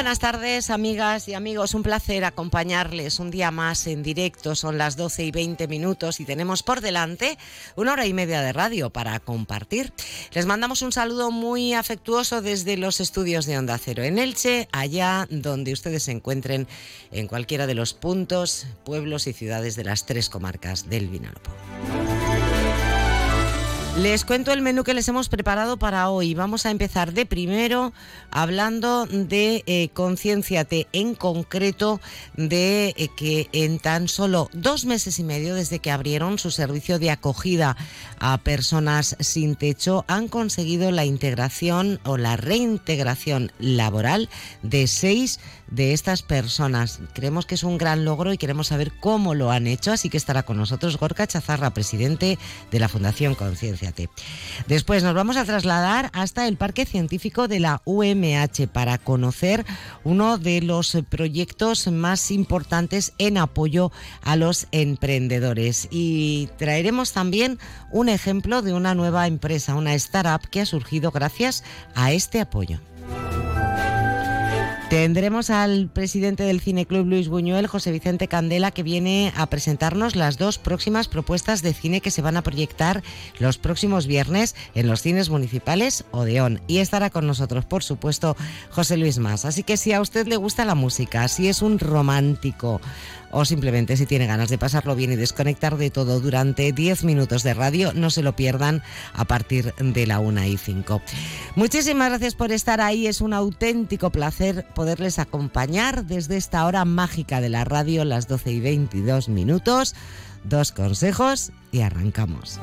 Buenas tardes, amigas y amigos. Un placer acompañarles un día más en directo. Son las 12 y 20 minutos y tenemos por delante una hora y media de radio para compartir. Les mandamos un saludo muy afectuoso desde los estudios de Onda Cero en Elche, allá donde ustedes se encuentren en cualquiera de los puntos, pueblos y ciudades de las tres comarcas del Vinalopó. Les cuento el menú que les hemos preparado para hoy. Vamos a empezar de primero hablando de eh, en concreto de eh, que en tan solo dos meses y medio desde que abrieron su servicio de acogida a personas sin techo han conseguido la integración o la reintegración laboral de seis de estas personas. Creemos que es un gran logro y queremos saber cómo lo han hecho, así que estará con nosotros Gorka Chazarra, presidente de la Fundación Concienciate. Después nos vamos a trasladar hasta el Parque Científico de la UMH para conocer uno de los proyectos más importantes en apoyo a los emprendedores y traeremos también un ejemplo de una nueva empresa, una startup que ha surgido gracias a este apoyo. Tendremos al presidente del Cine Club Luis Buñuel, José Vicente Candela, que viene a presentarnos las dos próximas propuestas de cine que se van a proyectar los próximos viernes en los cines municipales Odeón. Y estará con nosotros, por supuesto, José Luis Más. Así que si a usted le gusta la música, si es un romántico, o simplemente si tiene ganas de pasarlo bien y desconectar de todo durante 10 minutos de radio, no se lo pierdan a partir de la 1 y 5. Muchísimas gracias por estar ahí, es un auténtico placer poderles acompañar desde esta hora mágica de la radio, las 12 y 22 minutos. Dos consejos y arrancamos.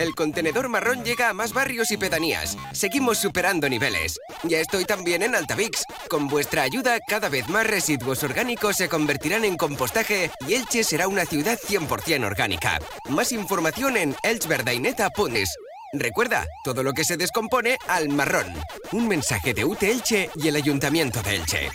El contenedor marrón llega a más barrios y pedanías. Seguimos superando niveles. Ya estoy también en Altavix. Con vuestra ayuda, cada vez más residuos orgánicos se convertirán en compostaje y Elche será una ciudad 100% orgánica. Más información en elchverdaineta.es. Recuerda, todo lo que se descompone al marrón. Un mensaje de UT Elche y el Ayuntamiento de Elche.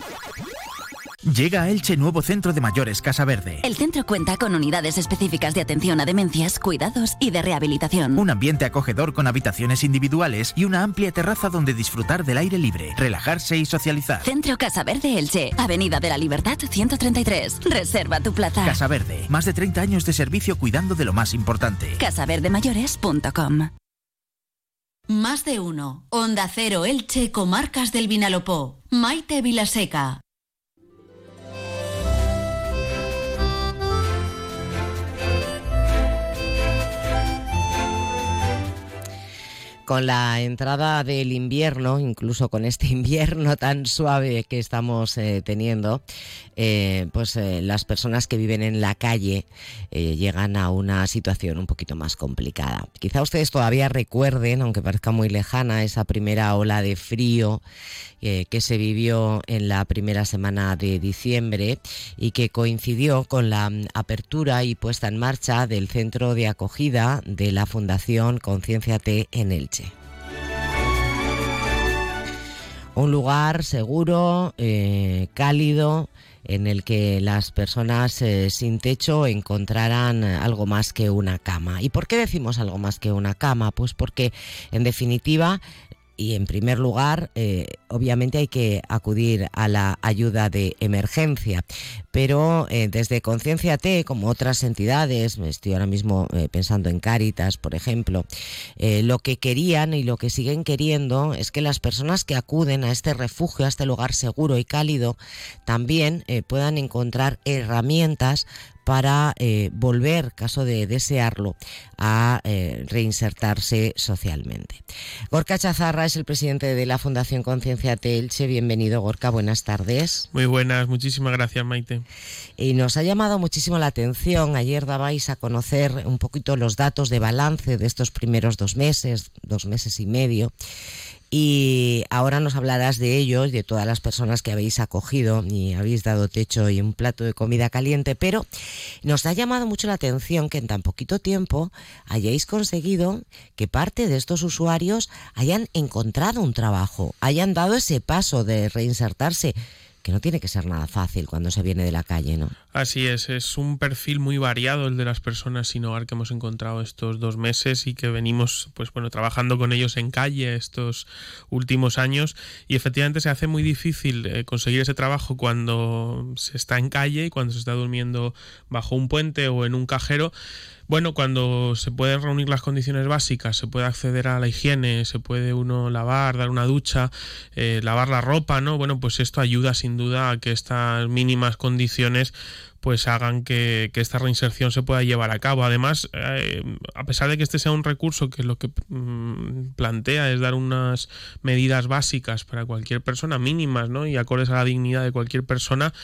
Llega a Elche nuevo centro de mayores Casa Verde. El centro cuenta con unidades específicas de atención a demencias, cuidados y de rehabilitación. Un ambiente acogedor con habitaciones individuales y una amplia terraza donde disfrutar del aire libre, relajarse y socializar. Centro Casa Verde Elche, Avenida de la Libertad 133. Reserva tu plaza. Casa Verde, más de 30 años de servicio cuidando de lo más importante. casaverdemayores.com Más de uno. Onda Cero Elche, Comarcas del Vinalopó. Maite Vilaseca. Con la entrada del invierno, incluso con este invierno tan suave que estamos eh, teniendo, eh, pues eh, las personas que viven en la calle llegan a una situación un poquito más complicada. Quizá ustedes todavía recuerden, aunque parezca muy lejana, esa primera ola de frío que se vivió en la primera semana de diciembre y que coincidió con la mm, apertura y puesta en marcha del centro de acogida de la Fundación Concienciate en Elche. Un lugar seguro, eh, cálido, en el que las personas eh, sin techo encontrarán algo más que una cama. ¿Y por qué decimos algo más que una cama? Pues porque, en definitiva, y en primer lugar, eh, obviamente hay que acudir a la ayuda de emergencia, pero eh, desde Conciencia T, como otras entidades, estoy ahora mismo eh, pensando en Cáritas, por ejemplo, lo que querían y lo que siguen queriendo es que las personas que acuden a este refugio, a este lugar seguro y cálido, también puedan encontrar herramientas para eh, volver, caso de desearlo, a eh, reinsertarse socialmente. Gorka Chazarra es el presidente de la Fundación Conciencia Telche. Bienvenido, Gorka, buenas tardes. Muy buenas, muchísimas gracias, Maite. Y nos ha llamado muchísimo la atención. Ayer dabais a conocer un poquito los datos de balance de estos primeros dos meses, dos meses y medio. Y ahora nos hablarás de ellos, de todas las personas que habéis acogido y habéis dado techo y un plato de comida caliente, pero nos ha llamado mucho la atención que en tan poquito tiempo hayáis conseguido que parte de estos usuarios hayan encontrado un trabajo, hayan dado ese paso de reinsertarse que no tiene que ser nada fácil cuando se viene de la calle, ¿no? Así es, es un perfil muy variado el de las personas sin hogar que hemos encontrado estos dos meses y que venimos, pues bueno, trabajando con ellos en calle estos últimos años y efectivamente se hace muy difícil eh, conseguir ese trabajo cuando se está en calle y cuando se está durmiendo bajo un puente o en un cajero bueno, cuando se pueden reunir las condiciones básicas, se puede acceder a la higiene, se puede uno lavar, dar una ducha, eh, lavar la ropa, ¿no? Bueno, pues esto ayuda sin duda a que estas mínimas condiciones pues hagan que, esta reinserción se pueda llevar a cabo. Además, eh, a pesar de que este sea un recurso que lo que mm, plantea es dar unas medidas básicas para cualquier persona, mínimas, ¿no? Y acordes a la dignidad de cualquier persona,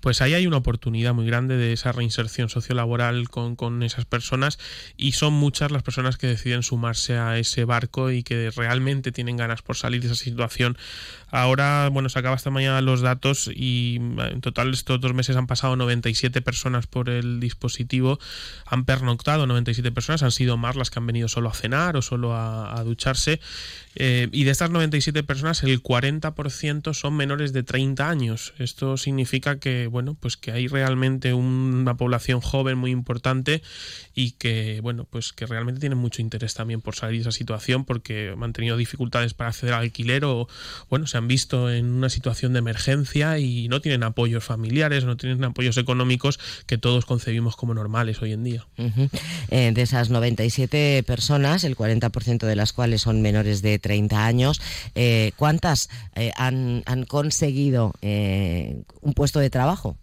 pues ahí hay una oportunidad muy grande de esa reinserción sociolaboral con, con esas personas y son muchas las personas que deciden sumarse a ese barco y que realmente tienen ganas por salir de esa situación. Ahora, bueno, se acaba esta mañana los datos y en total estos dos meses han pasado 97 personas por el dispositivo, han pernoctado 97 personas, han sido más las que han venido solo a cenar o solo a, ducharse. Eh, y de estas 97 personas, el 40% son menores de 30 años. Esto significa que, bueno, pues que hay realmente una población joven muy importante y que, bueno, pues que realmente tienen mucho interés también por salir de esa situación porque han tenido dificultades para acceder al alquiler o, bueno, se han visto en una situación de emergencia y no tienen apoyos familiares, no tienen apoyos económicos que todos concebimos como normales hoy en día. Eh, de esas 97 personas, el 40% de las cuales son menores de 30 años, eh, ¿cuántas eh, han, han, conseguido un puesto de trabajo?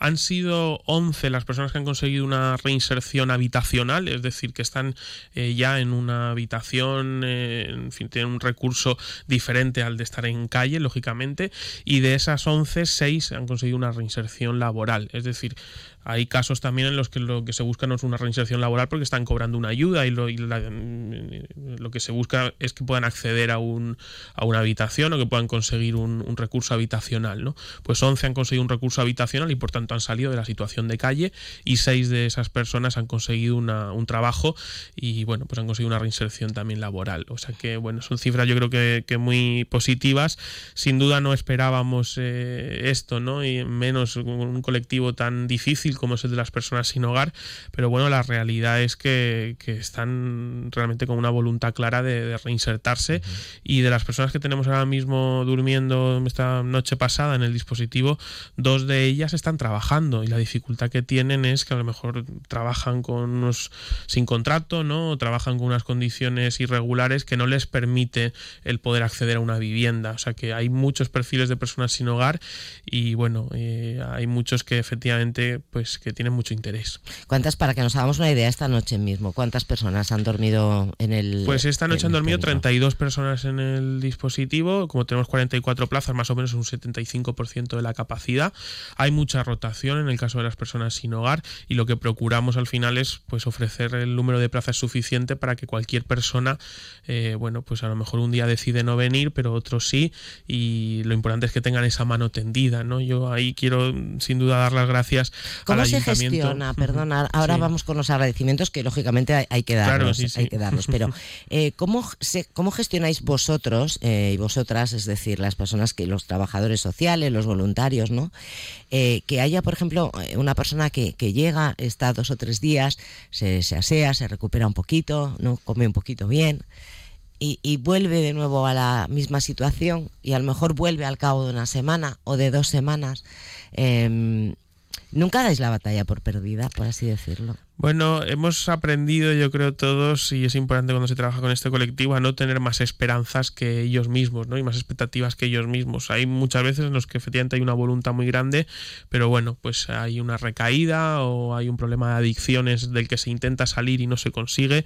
Han sido 11 las personas que han conseguido una reinserción habitacional, es decir, que están eh, ya en una habitación, eh, en fin, tienen un recurso diferente al de estar en calle, lógicamente, y de esas 11, 6 han conseguido una reinserción laboral, es decir, hay casos también en los que lo que se busca no es una reinserción laboral porque están cobrando una ayuda y lo, lo que se busca es que puedan acceder a, un, a una habitación o que puedan conseguir un, recurso habitacional. ¿no? Pues 11 han conseguido un recurso habitacional y por tanto han salido de la situación de calle y 6 de esas personas han conseguido un trabajo y bueno, pues han conseguido una reinserción también laboral. O sea que bueno, son cifras yo creo que, muy positivas. Sin duda no esperábamos eh, esto, ¿no? Y menos un colectivo tan difícil como es el de las personas sin hogar, pero bueno, la realidad es que, están realmente con una voluntad clara de, reinsertarse y de las personas que tenemos ahora mismo durmiendo esta noche pasada en el dispositivo, dos de ellas están trabajando y la dificultad que tienen es que a lo mejor trabajan con unos sin contrato, ¿no? O trabajan con unas condiciones irregulares que no les permite el poder acceder a una vivienda. O sea que hay muchos perfiles de personas sin hogar y bueno, eh, hay muchos que efectivamente pues, pues que tienen mucho interés. ¿Cuántas, para que nos hagamos una idea, esta noche mismo, cuántas personas han dormido en el... Pues esta noche han dormido 32 personas en el dispositivo, como tenemos 44 plazas, más o menos un 75% de la capacidad. Hay mucha rotación en el caso de las personas sin hogar y lo que procuramos al final es pues ofrecer el número de plazas suficiente para que cualquier persona, eh, bueno, pues a lo mejor un día decide no venir, pero otro sí, y lo importante es que tengan esa mano tendida, ¿no? Yo ahí quiero sin duda dar las gracias ¿Cómo se gestiona? Perdona, ahora vamos con los agradecimientos que lógicamente hay, que darlos, hay que darlos. Pero eh, ¿cómo, ¿cómo gestionáis vosotros eh, y vosotras, es decir, las personas que los trabajadores sociales, los voluntarios, ¿no? Eh, que haya, por ejemplo, una persona que, llega, está dos o tres días, se, asea, se recupera un poquito, no come un poquito bien. Y, y, vuelve de nuevo a la misma situación y a lo mejor vuelve al cabo de una semana o de dos semanas. Em, Nunca dais la batalla por perdida, por así decirlo. Bueno, hemos aprendido, yo creo todos, y es importante cuando se trabaja con este colectivo, a no tener más esperanzas que ellos mismos, ¿no? Y más expectativas que ellos mismos. Hay muchas veces en los que efectivamente hay una voluntad muy grande, pero bueno, pues hay una recaída o hay un problema de adicciones del que se intenta salir y no se consigue.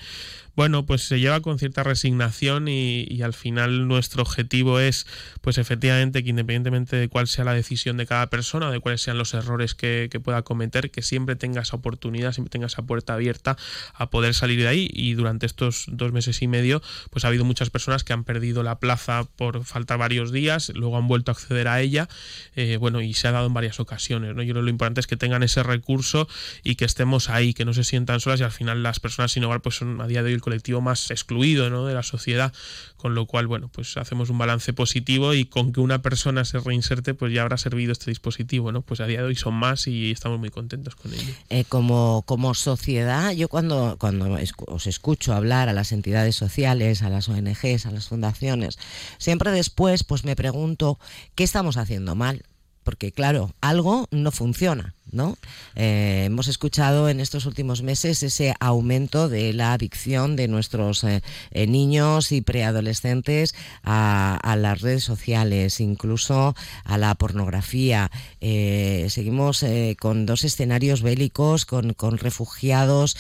Bueno, pues se lleva con cierta resignación y, al final nuestro objetivo es, pues efectivamente, que independientemente de cuál sea la decisión de cada persona, de cuáles sean los errores que, que pueda cometer, que siempre tenga esa oportunidad, siempre tenga esa puerta abierta a poder salir de ahí y durante estos dos meses y medio pues ha habido muchas personas que han perdido la plaza por falta varios días, luego han vuelto a acceder a ella, eh, bueno, y se ha dado en varias ocasiones, ¿no? Yo creo que lo importante es que tengan ese recurso y que estemos ahí, que no se sientan solas y al final las personas sin hogar pues son a día de hoy el colectivo más excluido ¿no? de la sociedad, con lo cual, bueno, pues hacemos un balance positivo y con que una persona se reinserte, pues ya habrá servido este dispositivo, ¿no? Pues a día de hoy son más y estamos muy contentos con ello. Eh, como, como sociedad, yo cuando, cuando os escucho hablar a las entidades sociales, a las ONGs, a las fundaciones, siempre después pues me pregunto qué estamos haciendo mal, porque claro, algo no funciona. ¿no? Eh, hemos escuchado en estos últimos meses ese aumento de la adicción de nuestros eh, eh, niños y preadolescentes a, las redes sociales, incluso a la pornografía. seguimos con dos escenarios bélicos, con, con refugiados,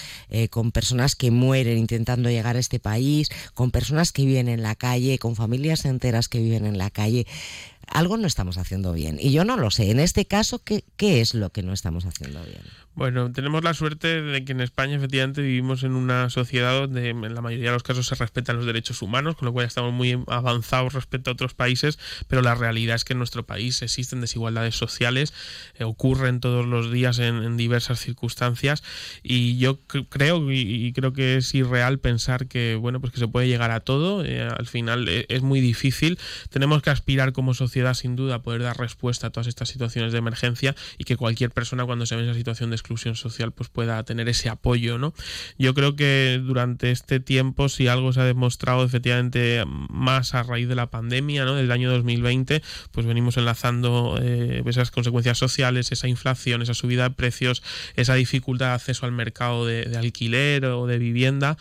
con personas que mueren intentando llegar a este país, con personas que viven en la calle, con familias enteras que viven en la calle algo no estamos haciendo bien. Y yo no lo sé. En este caso, ¿qué, qué es lo que no estamos haciendo bien? Bueno, tenemos la suerte de que en España efectivamente vivimos en una sociedad donde en la mayoría de los casos se respetan los derechos humanos, con lo cual estamos muy avanzados respecto a otros países, pero la realidad es que en nuestro país existen desigualdades sociales, eh, ocurren todos los días en, diversas circunstancias y yo creo y, creo que es irreal pensar que bueno pues que se puede llegar a todo. Eh, al final eh, es muy difícil. Tenemos que aspirar como sociedad sin duda a poder dar respuesta a todas estas situaciones de emergencia y que cualquier persona cuando se ve en esa situación de exclusión social pues pueda tener ese apoyo, ¿no? Yo creo que durante este tiempo, si algo se ha demostrado efectivamente más a raíz de la pandemia, ¿no? Del año 2020, pues venimos enlazando eh, esas consecuencias sociales, esa inflación, esa subida de precios, esa dificultad de acceso al mercado de, de alquiler o de vivienda.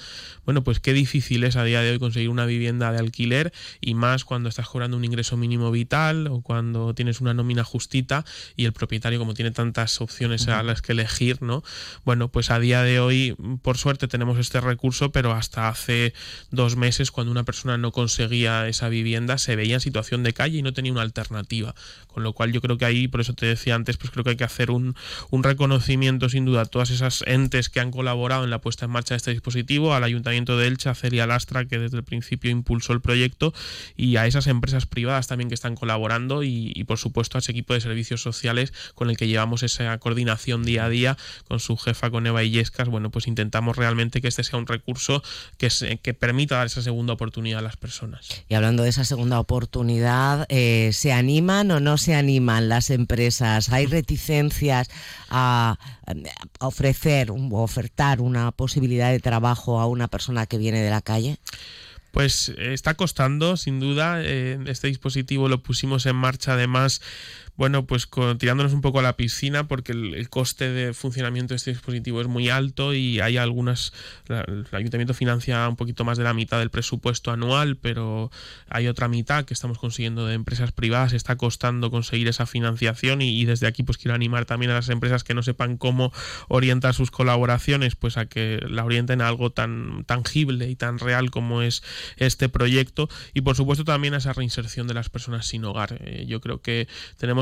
Bueno, pues qué difícil es a día de hoy conseguir una vivienda de alquiler y más cuando estás cobrando un ingreso mínimo vital o cuando tienes una nómina justita y el propietario como tiene tantas opciones a las que elegir ¿no? Bueno, pues a día de hoy, por suerte, tenemos este recurso, pero hasta hace dos meses, cuando una persona no conseguía esa vivienda, se veía en situación de calle y no tenía una alternativa. Con lo cual yo creo que ahí, por eso te decía antes, pues creo que hay que hacer un, reconocimiento sin duda a todas esas entes que han colaborado en la puesta en marcha de este dispositivo, al Ayuntamiento de Elche, a Celia Lastra, que desde el principio impulsó el proyecto, y a esas empresas privadas también que están colaborando, y, y por supuesto a ese equipo de servicios sociales con el que llevamos esa coordinación día a día con su jefa, con Eva Illescas, bueno, pues intentamos realmente que este sea un recurso que, que permita dar esa segunda oportunidad a las personas. Y hablando de esa segunda oportunidad, eh, ¿se animan o no se animan las empresas? ¿Hay reticencias a, ofrecer o ofertar una posibilidad de trabajo a una persona que viene de la calle? Pues está costando, sin duda. Eh, este dispositivo lo pusimos en marcha además bueno, pues tirándonos un poco a la piscina porque el, coste de funcionamiento de este dispositivo es muy alto y hay algunas, el ayuntamiento financia un poquito más de la mitad del presupuesto anual, pero hay otra mitad que estamos consiguiendo de empresas privadas, está costando conseguir esa financiación y, desde aquí pues quiero animar también a las empresas que no sepan cómo orientar sus colaboraciones, pues a que la orienten a algo tan tangible y tan real como es este proyecto y por supuesto también a esa reinserción de las personas sin hogar. Eh, yo creo que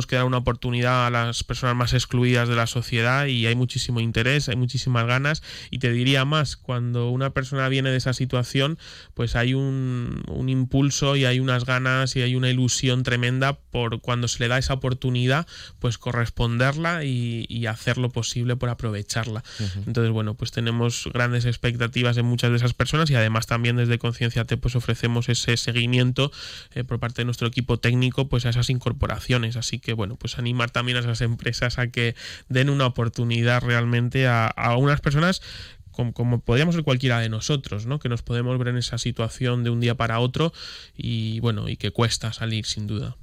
tenemos que dar una oportunidad a las personas más excluidas de la sociedad y hay muchísimo interés, hay muchísimas ganas y te diría más, cuando una persona viene de esa situación, pues hay un, impulso y hay unas ganas y hay una ilusión tremenda por cuando se le da esa oportunidad, pues corresponderla y, hacer lo posible por aprovecharla. Entonces, bueno, pues tenemos grandes expectativas en muchas de esas personas y además también desde Conciencia T pues ofrecemos ese seguimiento eh, por parte de nuestro equipo técnico pues a esas incorporaciones. Así que bueno, pues animar también a esas empresas a que den una oportunidad realmente a, a unas personas como, podríamos ser cualquiera de nosotros, ¿no? Que nos podemos ver en esa situación de un día para otro y bueno, y que cuesta salir sin duda.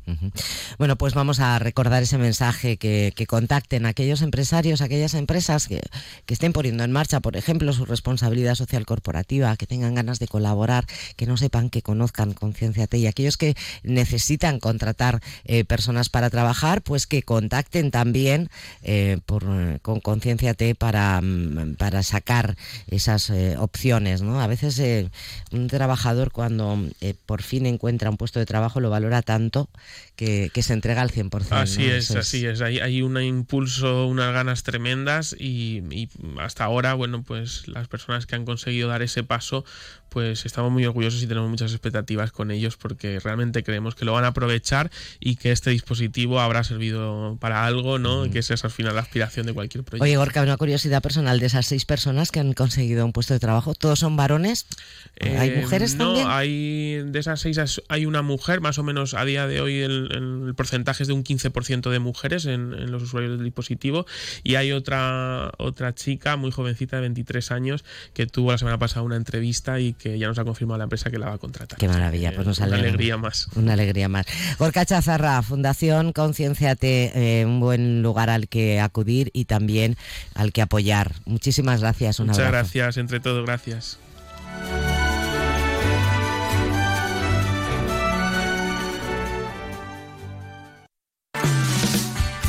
Bueno, pues vamos a recordar ese mensaje que, contacten aquellos empresarios, aquellas empresas que, estén poniendo en marcha, por ejemplo, su responsabilidad social corporativa, que tengan ganas de colaborar, que no sepan, que conozcan Concienciate y aquellos que necesitan contratar eh, personas para trabajar, pues que contacten también eh, por, con para, mm, para sacar esas eh, opciones, ¿no? A veces eh, un trabajador cuando eh, por fin encuentra un puesto de trabajo lo valora tanto que, se entrega al 100%. Así es, así es. Hay, hay un impulso, unas ganas tremendas y, y hasta ahora, bueno, pues las personas que han conseguido dar ese paso, pues estamos muy orgullosos y tenemos muchas expectativas con ellos porque realmente creemos que lo van a aprovechar y que este dispositivo habrá servido para algo, ¿no? Y que esa es al final la aspiración de cualquier proyecto. Oye, Gorka, una curiosidad personal de esas seis personas que han conseguido un puesto de trabajo, ¿todos son varones? ¿Hay Eh, mujeres no, también? hay de esas seis hay una mujer, más o menos a día de hoy el, el porcentaje es de un 15% de mujeres en, en los usuarios del dispositivo y hay otra otra chica muy jovencita de 23 años que tuvo la semana pasada una entrevista y que ya nos ha confirmado la empresa que la va a contratar. Qué maravilla, pues nos una alegra. alegría más. Una alegría más. Gorka Chazarra, Fundación Concienciate, eh, un buen lugar al que acudir y también al que apoyar. Muchísimas gracias. Un Muchas abrazo. gracias, entre todo, gracias.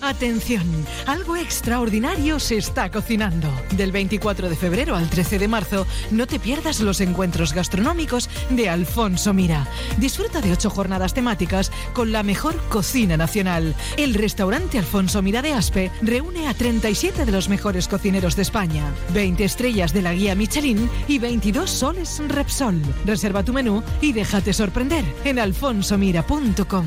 Atención, algo extraordinario se está cocinando. Del 24 de febrero al 13 de marzo, no te pierdas los encuentros gastronómicos de Alfonso Mira. Disfruta de ocho jornadas temáticas con la mejor cocina nacional. El restaurante Alfonso Mira de Aspe reúne a 37 de los mejores cocineros de España, 20 estrellas de la guía Michelin y 22 soles Repsol. Reserva tu menú y déjate sorprender en alfonsomira.com.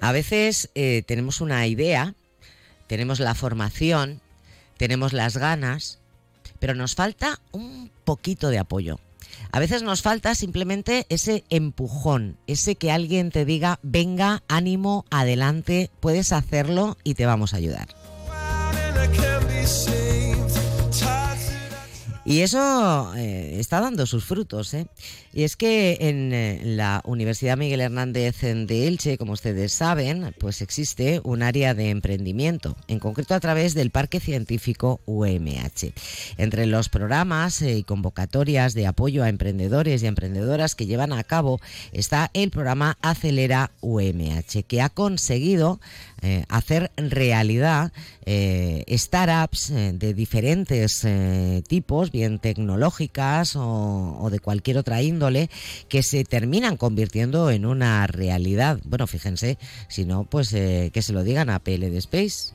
A veces eh, tenemos una idea, tenemos la formación, tenemos las ganas, pero nos falta un poquito de apoyo. A veces nos falta simplemente ese empujón, ese que alguien te diga, venga, ánimo, adelante, puedes hacerlo y te vamos a ayudar. Y eso eh, está dando sus frutos. ¿eh? Y es que en eh, la Universidad Miguel Hernández de Elche, como ustedes saben, pues existe un área de emprendimiento, en concreto a través del Parque Científico UMH. Entre los programas y convocatorias de apoyo a emprendedores y emprendedoras que llevan a cabo está el programa Acelera UMH, que ha conseguido eh, hacer realidad eh, startups eh, de diferentes tipos, bien tecnológicas o, o, de cualquier otra índole, que se terminan convirtiendo en una realidad. Bueno, fíjense, si no, pues que se lo digan a PL de Space.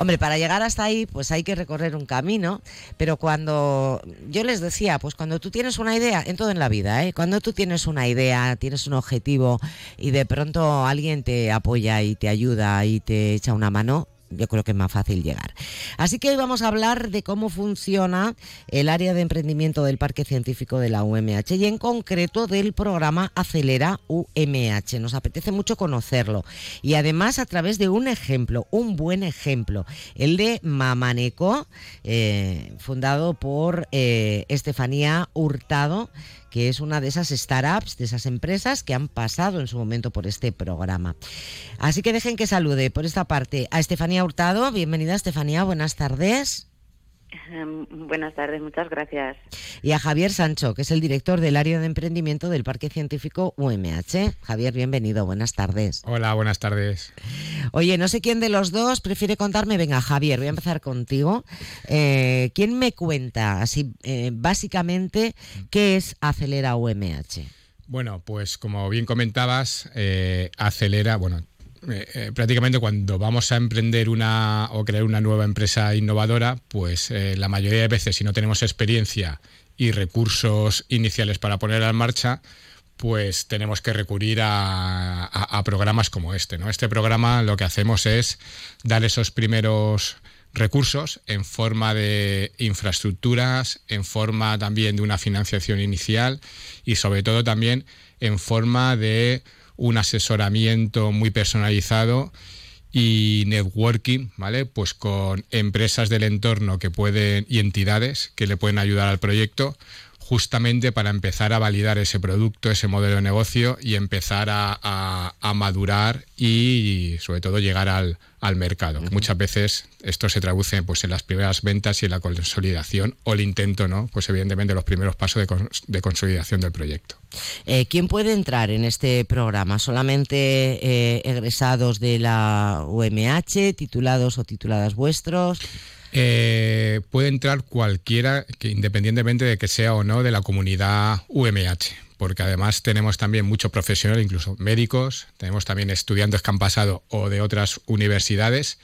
Hombre, para llegar hasta ahí, pues hay que recorrer un camino, pero cuando yo les decía, pues cuando tú tienes una idea, en todo en la vida, ¿eh? cuando tú tienes una idea, tienes un objetivo y de pronto alguien te apoya y te ayuda y te echa una mano, yo creo que es más fácil llegar. Así que hoy vamos a hablar de cómo funciona el área de emprendimiento del Parque Científico de la UMH y en concreto del programa Acelera UMH. Nos apetece mucho conocerlo y además a través de un ejemplo, un buen ejemplo, el de Mamaneco, eh, fundado por eh, Estefanía Hurtado que es una de esas startups, de esas empresas que han pasado en su momento por este programa. Así que dejen que salude por esta parte a Estefanía Hurtado. Bienvenida, Estefanía, buenas tardes. Buenas tardes, muchas gracias. Y a Javier Sancho, que es el director del área de emprendimiento del Parque Científico UMH. Javier, bienvenido, buenas tardes. Hola, buenas tardes. Oye, no sé quién de los dos prefiere contarme. Venga, Javier, voy a empezar contigo. Eh, ¿Quién me cuenta, así, eh, básicamente, qué es Acelera UMH? Bueno, pues como bien comentabas, eh, acelera, bueno, eh, eh, prácticamente cuando vamos a emprender una o crear una nueva empresa innovadora, pues la mayoría de veces si no tenemos experiencia y recursos iniciales para ponerla en marcha, pues tenemos que recurrir a, programas como este. ¿no? Este programa lo que hacemos es dar esos primeros recursos en forma de infraestructuras, en forma también de una financiación inicial y sobre todo también en forma de un asesoramiento muy personalizado y networking, ¿vale? Pues con empresas del entorno que pueden y entidades que le pueden ayudar al proyecto justamente para empezar a validar ese producto, ese modelo de negocio y empezar a, madurar y, sobre todo llegar al, mercado. Muchas veces esto se traduce pues, en las primeras ventas y en la consolidación o el intento, ¿no? Pues evidentemente los primeros pasos de, consolidación del proyecto. Eh, ¿Quién puede entrar en este programa? ¿Solamente eh, egresados de la UMH, titulados o tituladas vuestros? Eh, puede entrar cualquiera, que independientemente de que sea o no de la comunidad UMH, porque además tenemos también mucho profesional, incluso médicos, tenemos también estudiantes que han pasado o de otras universidades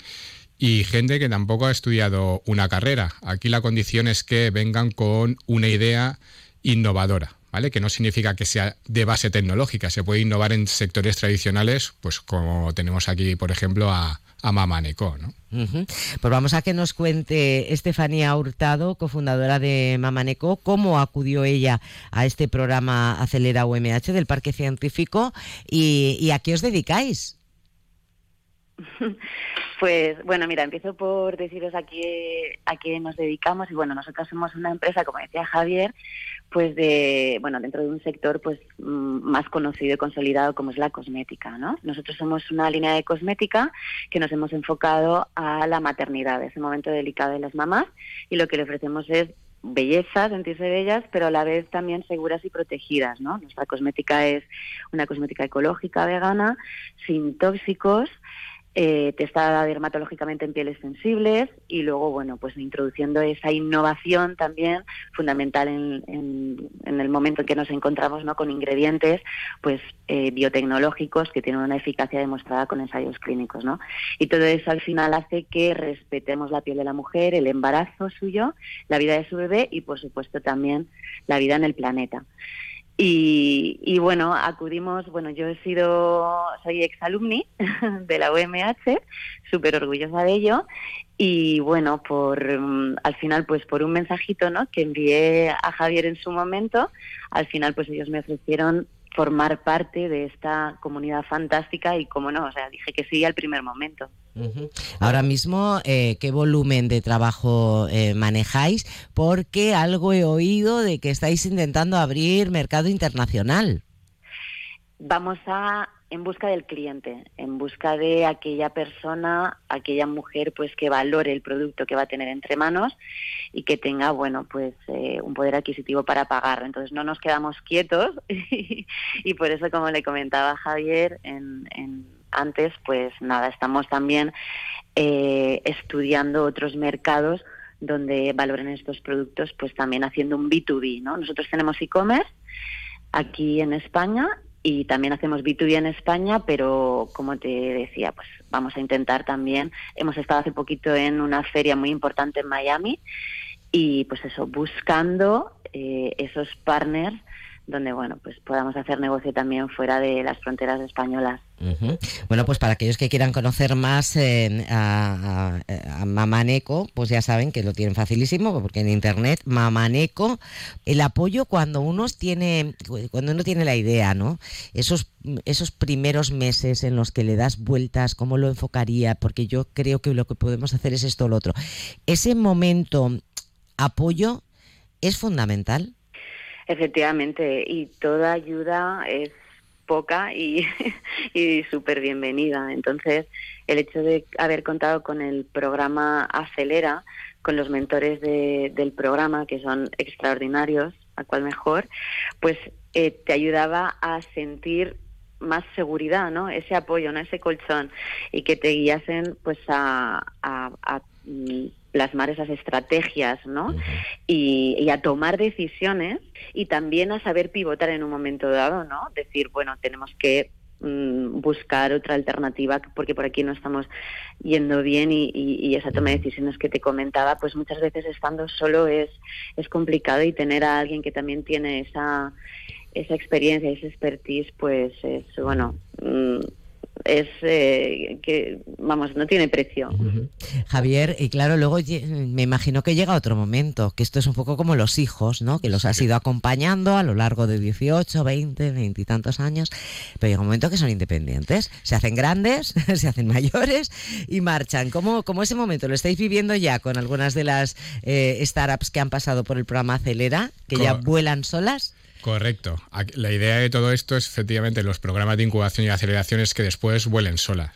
y gente que tampoco ha estudiado una carrera. Aquí la condición es que vengan con una idea innovadora. Que no significa que sea de base tecnológica, se puede innovar en sectores tradicionales, pues como tenemos aquí, por ejemplo, a, a Mamaneco, ¿no? Pues vamos a que nos cuente Estefanía Hurtado, cofundadora de Mamaneco, cómo acudió ella a este programa Acelera UMH del Parque Científico y, a qué os dedicáis. Pues bueno, mira, empiezo por deciros a qué, a qué nos dedicamos y bueno, nosotros somos una empresa, como decía Javier, pues de bueno dentro de un sector pues mm, más conocido y consolidado como es la cosmética no nosotros somos una línea de cosmética que nos hemos enfocado a la maternidad ese momento delicado de las mamás y lo que le ofrecemos es belleza, sentirse bellas, pero a la vez también seguras y protegidas, ¿no? Nuestra cosmética es una cosmética ecológica, vegana, sin tóxicos, eh, testada dermatológicamente en pieles sensibles y luego, bueno, pues introduciendo esa innovación también fundamental en, el momento en que nos encontramos ¿no? con ingredientes pues eh, biotecnológicos que tienen una eficacia demostrada con ensayos clínicos. ¿no? Y todo eso al final hace que respetemos la piel de la mujer, el embarazo suyo, la vida de su bebé y, por supuesto, también la vida en el planeta. Y, bueno, acudimos, bueno, yo he sido, soy exalumni de la UMH, súper orgullosa de ello, y bueno, por mm, al final, pues por un mensajito, ¿no? Que envié a Javier en su momento, al final, pues ellos me ofrecieron formar parte de esta comunidad fantástica y cómo no, o sea, dije que sí al primer momento. Ahora mismo, eh, ¿qué volumen de trabajo eh, manejáis? Porque algo he oído de que estáis intentando abrir mercado internacional. Vamos a en busca del cliente, en busca de aquella persona, aquella mujer, pues que valore el producto que va a tener entre manos y que tenga, bueno, pues eh, un poder adquisitivo para pagarlo. Entonces no nos quedamos quietos y, por eso, como le comentaba Javier en, antes, pues nada, estamos también eh, estudiando otros mercados donde valoren estos productos, pues también haciendo un B2B, ¿no? Nosotros tenemos e-commerce aquí en España y también hacemos B2B en España, pero como te decía, pues vamos a intentar también, hemos estado hace poquito en una feria muy importante en Miami y pues eso, buscando eh, esos partners donde bueno pues podamos hacer negocio también fuera de las fronteras españolas. Bueno, pues para aquellos que quieran conocer más eh, a, Mamaneco, pues ya saben que lo tienen facilísimo, porque en internet Mamaneco, el apoyo cuando uno tiene, cuando uno tiene la idea, ¿no? Esos, esos primeros meses en los que le das vueltas, cómo lo enfocaría, porque yo creo que lo que podemos hacer es esto o lo otro. Ese momento apoyo es fundamental. Efectivamente, y toda ayuda es poca y, y súper bienvenida. Entonces, el hecho de haber contado con el programa Acelera, con los mentores del programa, que son extraordinarios, a cual mejor, pues eh, te ayudaba a sentir más seguridad, ¿no? Ese apoyo, ¿no? Ese colchón y que te guiasen, pues, a, a, a mm, plasmar esas estrategias, ¿no? y, a tomar decisiones y también a saber pivotar en un momento dado, ¿no? Decir, bueno, tenemos que mm, buscar otra alternativa porque por aquí no estamos yendo bien y, y, esa toma de decisiones que te comentaba, pues muchas veces estando solo es, es complicado y tener a alguien que también tiene esa, esa experiencia, esa expertise, pues es, bueno, mm, es eh, que, vamos, no tiene precio. Javier, y claro, luego me imagino que llega otro momento, que esto es un poco como los hijos, ¿no? Que los has ido acompañando a lo largo de 18, 20, 20 y tantos años, pero llega un momento que son independientes, se hacen grandes, se hacen mayores y marchan. ¿Cómo, cómo ese momento lo estáis viviendo ya con algunas de las eh, startups que han pasado por el programa Acelera, que ya vuelan solas? Correcto. La idea de todo esto es efectivamente los programas de incubación y aceleración es que después vuelen solas.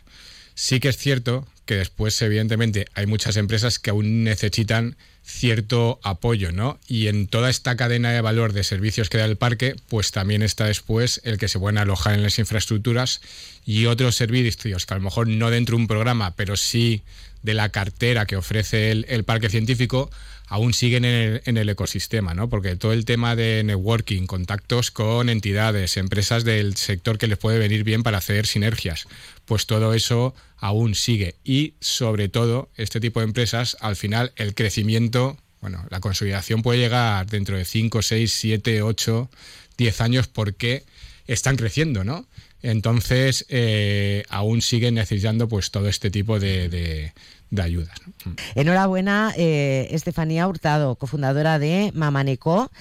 Sí que es cierto que después, evidentemente, hay muchas empresas que aún necesitan cierto apoyo, ¿no? Y en toda esta cadena de valor de servicios que da el parque, pues también está después el que se pueden alojar en las infraestructuras y otros servicios que a lo mejor no dentro de un programa, pero sí de la cartera que ofrece el parque científico, aún siguen en el, ecosistema, ¿no? Porque todo el tema de networking, contactos con entidades, empresas del sector que les puede venir bien para hacer sinergias, pues todo eso aún sigue. Y sobre todo, este tipo de empresas, al final, el crecimiento, bueno, la consolidación puede llegar dentro de 5, 6, 7, 8, 10 años porque están creciendo, ¿no? Entonces, eh, aún siguen necesitando pues todo este tipo de, de ayudas. Mm. Enhorabuena, eh, Estefanía Hurtado, cofundadora de Mamaneco.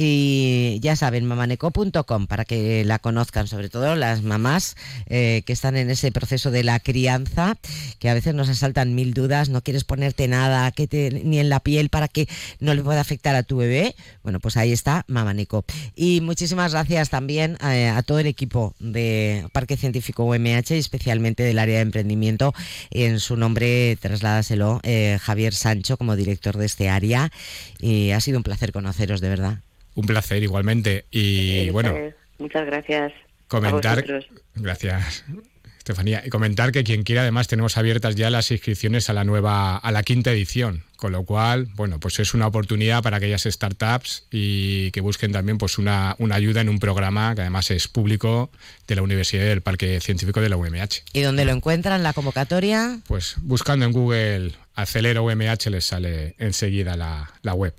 Y ya saben, mamaneco.com para que la conozcan, sobre todo las mamás eh, que están en ese proceso de la crianza, que a veces nos asaltan mil dudas, no quieres ponerte nada que te, ni en la piel para que no le pueda afectar a tu bebé. Bueno, pues ahí está Mamaneco. Y muchísimas gracias también eh, a todo el equipo de Parque Científico UMH, especialmente del área de emprendimiento. En su nombre, trasládaselo, eh, Javier Sancho, como director de este área. Y ha sido un placer conoceros, de verdad. Un placer igualmente. Y bueno. Muchas gracias. Comentar. Gracias. Estefanía, y comentar que quien quiera, además, tenemos abiertas ya las inscripciones a la nueva, a la quinta edición, con lo cual, bueno, pues es una oportunidad para aquellas startups y que busquen también pues una, una ayuda en un programa que además es público de la Universidad del Parque Científico de la UMH. ¿Y dónde lo encuentran la convocatoria? Pues buscando en Google Acelera UMH les sale enseguida la, la web.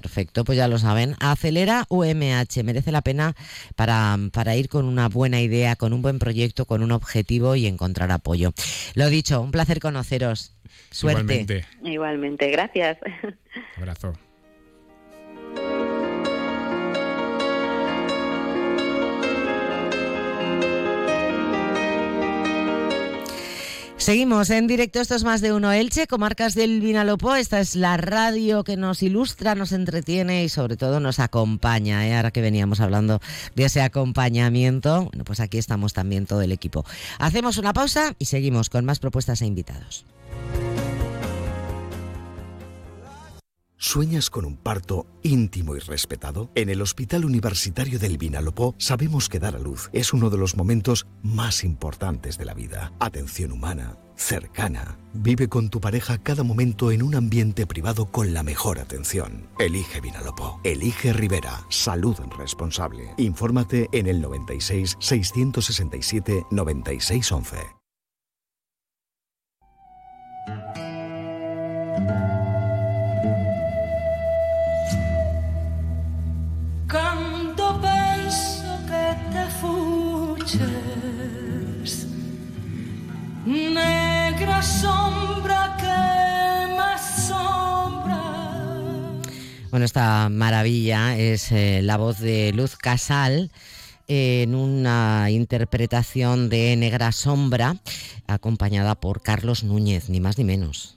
Perfecto, pues ya lo saben. Acelera UMH. Merece la pena para, para, ir con una buena idea, con un buen proyecto, con un objetivo y encontrar apoyo. Lo dicho, un placer conoceros. Suerte. Igualmente. Igualmente, gracias. Un abrazo. Seguimos en directo, esto es más de uno Elche, comarcas del Vinalopó. Esta es la radio que nos ilustra, nos entretiene y sobre todo nos acompaña. ¿eh? Ahora que veníamos hablando de ese acompañamiento, bueno, pues aquí estamos también todo el equipo. Hacemos una pausa y seguimos con más propuestas e invitados. ¿Sueñas con un parto íntimo y respetado? En el Hospital Universitario del Vinalopó sabemos que dar a luz es uno de los momentos más importantes de la vida. Atención humana, cercana. Vive con tu pareja cada momento en un ambiente privado con la mejor atención. Elige Vinalopó. Elige Rivera. Salud responsable. Infórmate en el 96 667 9611. Bueno, esta maravilla es eh, la voz de Luz Casal en una interpretación de Negra Sombra, acompañada por Carlos Núñez, ni más ni menos.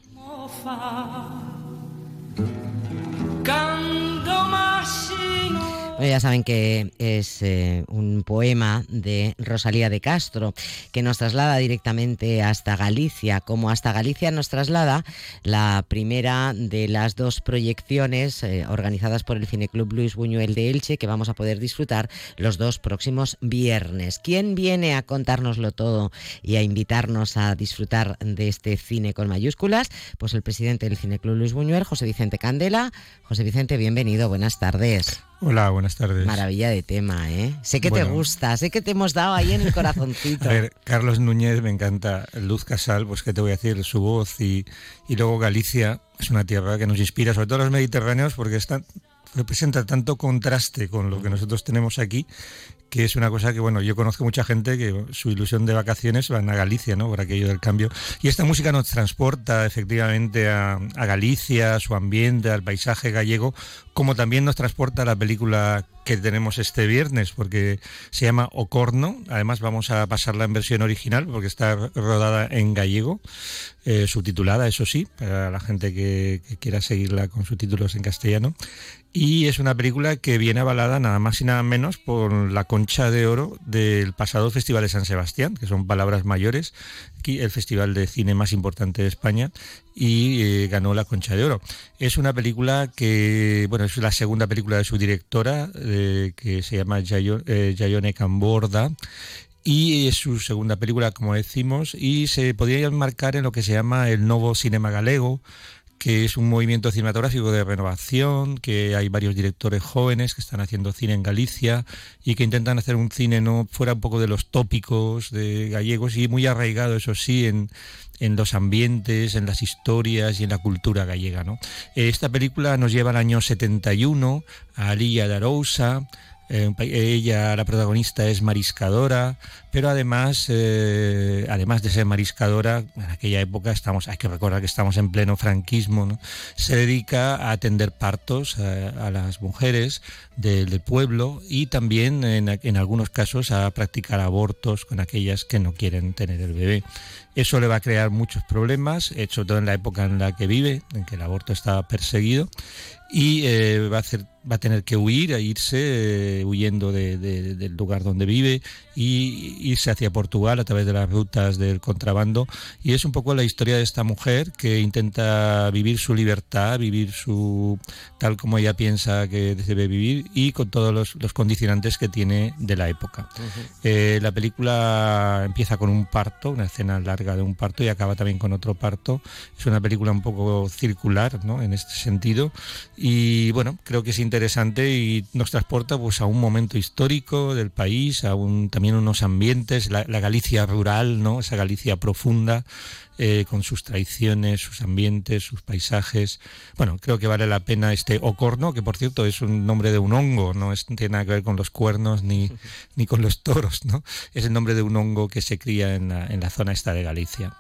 Ya saben que es eh, un poema de Rosalía de Castro que nos traslada directamente hasta Galicia. Como hasta Galicia nos traslada la primera de las dos proyecciones eh, organizadas por el Cineclub Luis Buñuel de Elche que vamos a poder disfrutar los dos próximos viernes. ¿Quién viene a contárnoslo todo y a invitarnos a disfrutar de este cine con mayúsculas? Pues el presidente del Cineclub Luis Buñuel, José Vicente Candela. José Vicente, bienvenido, buenas tardes. Hola, buenas tardes. Maravilla de tema, ¿eh? Sé que te gusta, sé que te hemos dado ahí en el corazoncito. a ver, Carlos Núñez me encanta, Luz Casal, pues qué te voy a decir, su voz y, y luego Galicia es una tierra que nos inspira, sobre todo los mediterráneos, porque están, representa tanto contraste con lo que nosotros tenemos aquí que es una cosa que, bueno, yo conozco mucha gente que su ilusión de vacaciones van a Galicia, ¿no? Por aquello del cambio. Y esta música nos transporta efectivamente a, Galicia, a su ambiente, al paisaje gallego, como también nos transporta a la película que tenemos este viernes, porque se llama Ocorno. Además, vamos a pasarla en versión original, porque está rodada en gallego, eh, subtitulada, eso sí, para la gente que, que quiera seguirla con subtítulos en castellano. Y es una película que viene avalada nada más y nada menos por la concha de oro del pasado Festival de San Sebastián, que son palabras mayores, el festival de cine más importante de España, y eh, ganó la concha de oro. Es una película que, bueno, es la segunda película de su directora, eh, que se llama Jayone Camborda, y es su segunda película, como decimos, y se podría enmarcar en lo que se llama el nuevo cinema galego, que es un movimiento cinematográfico de renovación, que hay varios directores jóvenes que están haciendo cine en Galicia y que intentan hacer un cine no fuera un poco de los tópicos de gallegos y muy arraigado, eso sí, en, en los ambientes, en las historias y en la cultura gallega. ¿no? Esta película nos lleva al año 71 a Alía de eh, ella, la protagonista, es mariscadora, pero además, eh, además de ser mariscadora, en aquella época estamos, hay que recordar que estamos en pleno franquismo, se dedica a atender partos a, las mujeres del, pueblo y también en, algunos casos a practicar abortos con aquellas que no quieren tener el bebé. Eso le va a crear muchos problemas, sobre todo en la época en la que vive, en que el aborto estaba perseguido, y eh, va a hacer va a tener que huir, a irse eh, huyendo del lugar donde vive y irse hacia Portugal a través de las rutas del contrabando. Y es un poco la historia de esta mujer que intenta vivir su libertad, vivir su tal como ella piensa que debe vivir y con todos los, condicionantes que tiene de la época. Eh, la película empieza con un parto, una escena larga de un parto y acaba también con otro parto. Es una película un poco circular ¿no? en este sentido y bueno, creo que es interesante y nos transporta pues a un momento histórico del país, a un también unos ambientes, la, Galicia rural, ¿no? Esa Galicia profunda, eh, con sus tradiciones, sus ambientes, sus paisajes. Bueno, creo que vale la pena este Ocorno, que por cierto es un nombre de un hongo, no es, tiene nada que ver con los cuernos ni, ni con los toros, ¿no? Es el nombre de un hongo que se cría en la, en la zona esta de Galicia.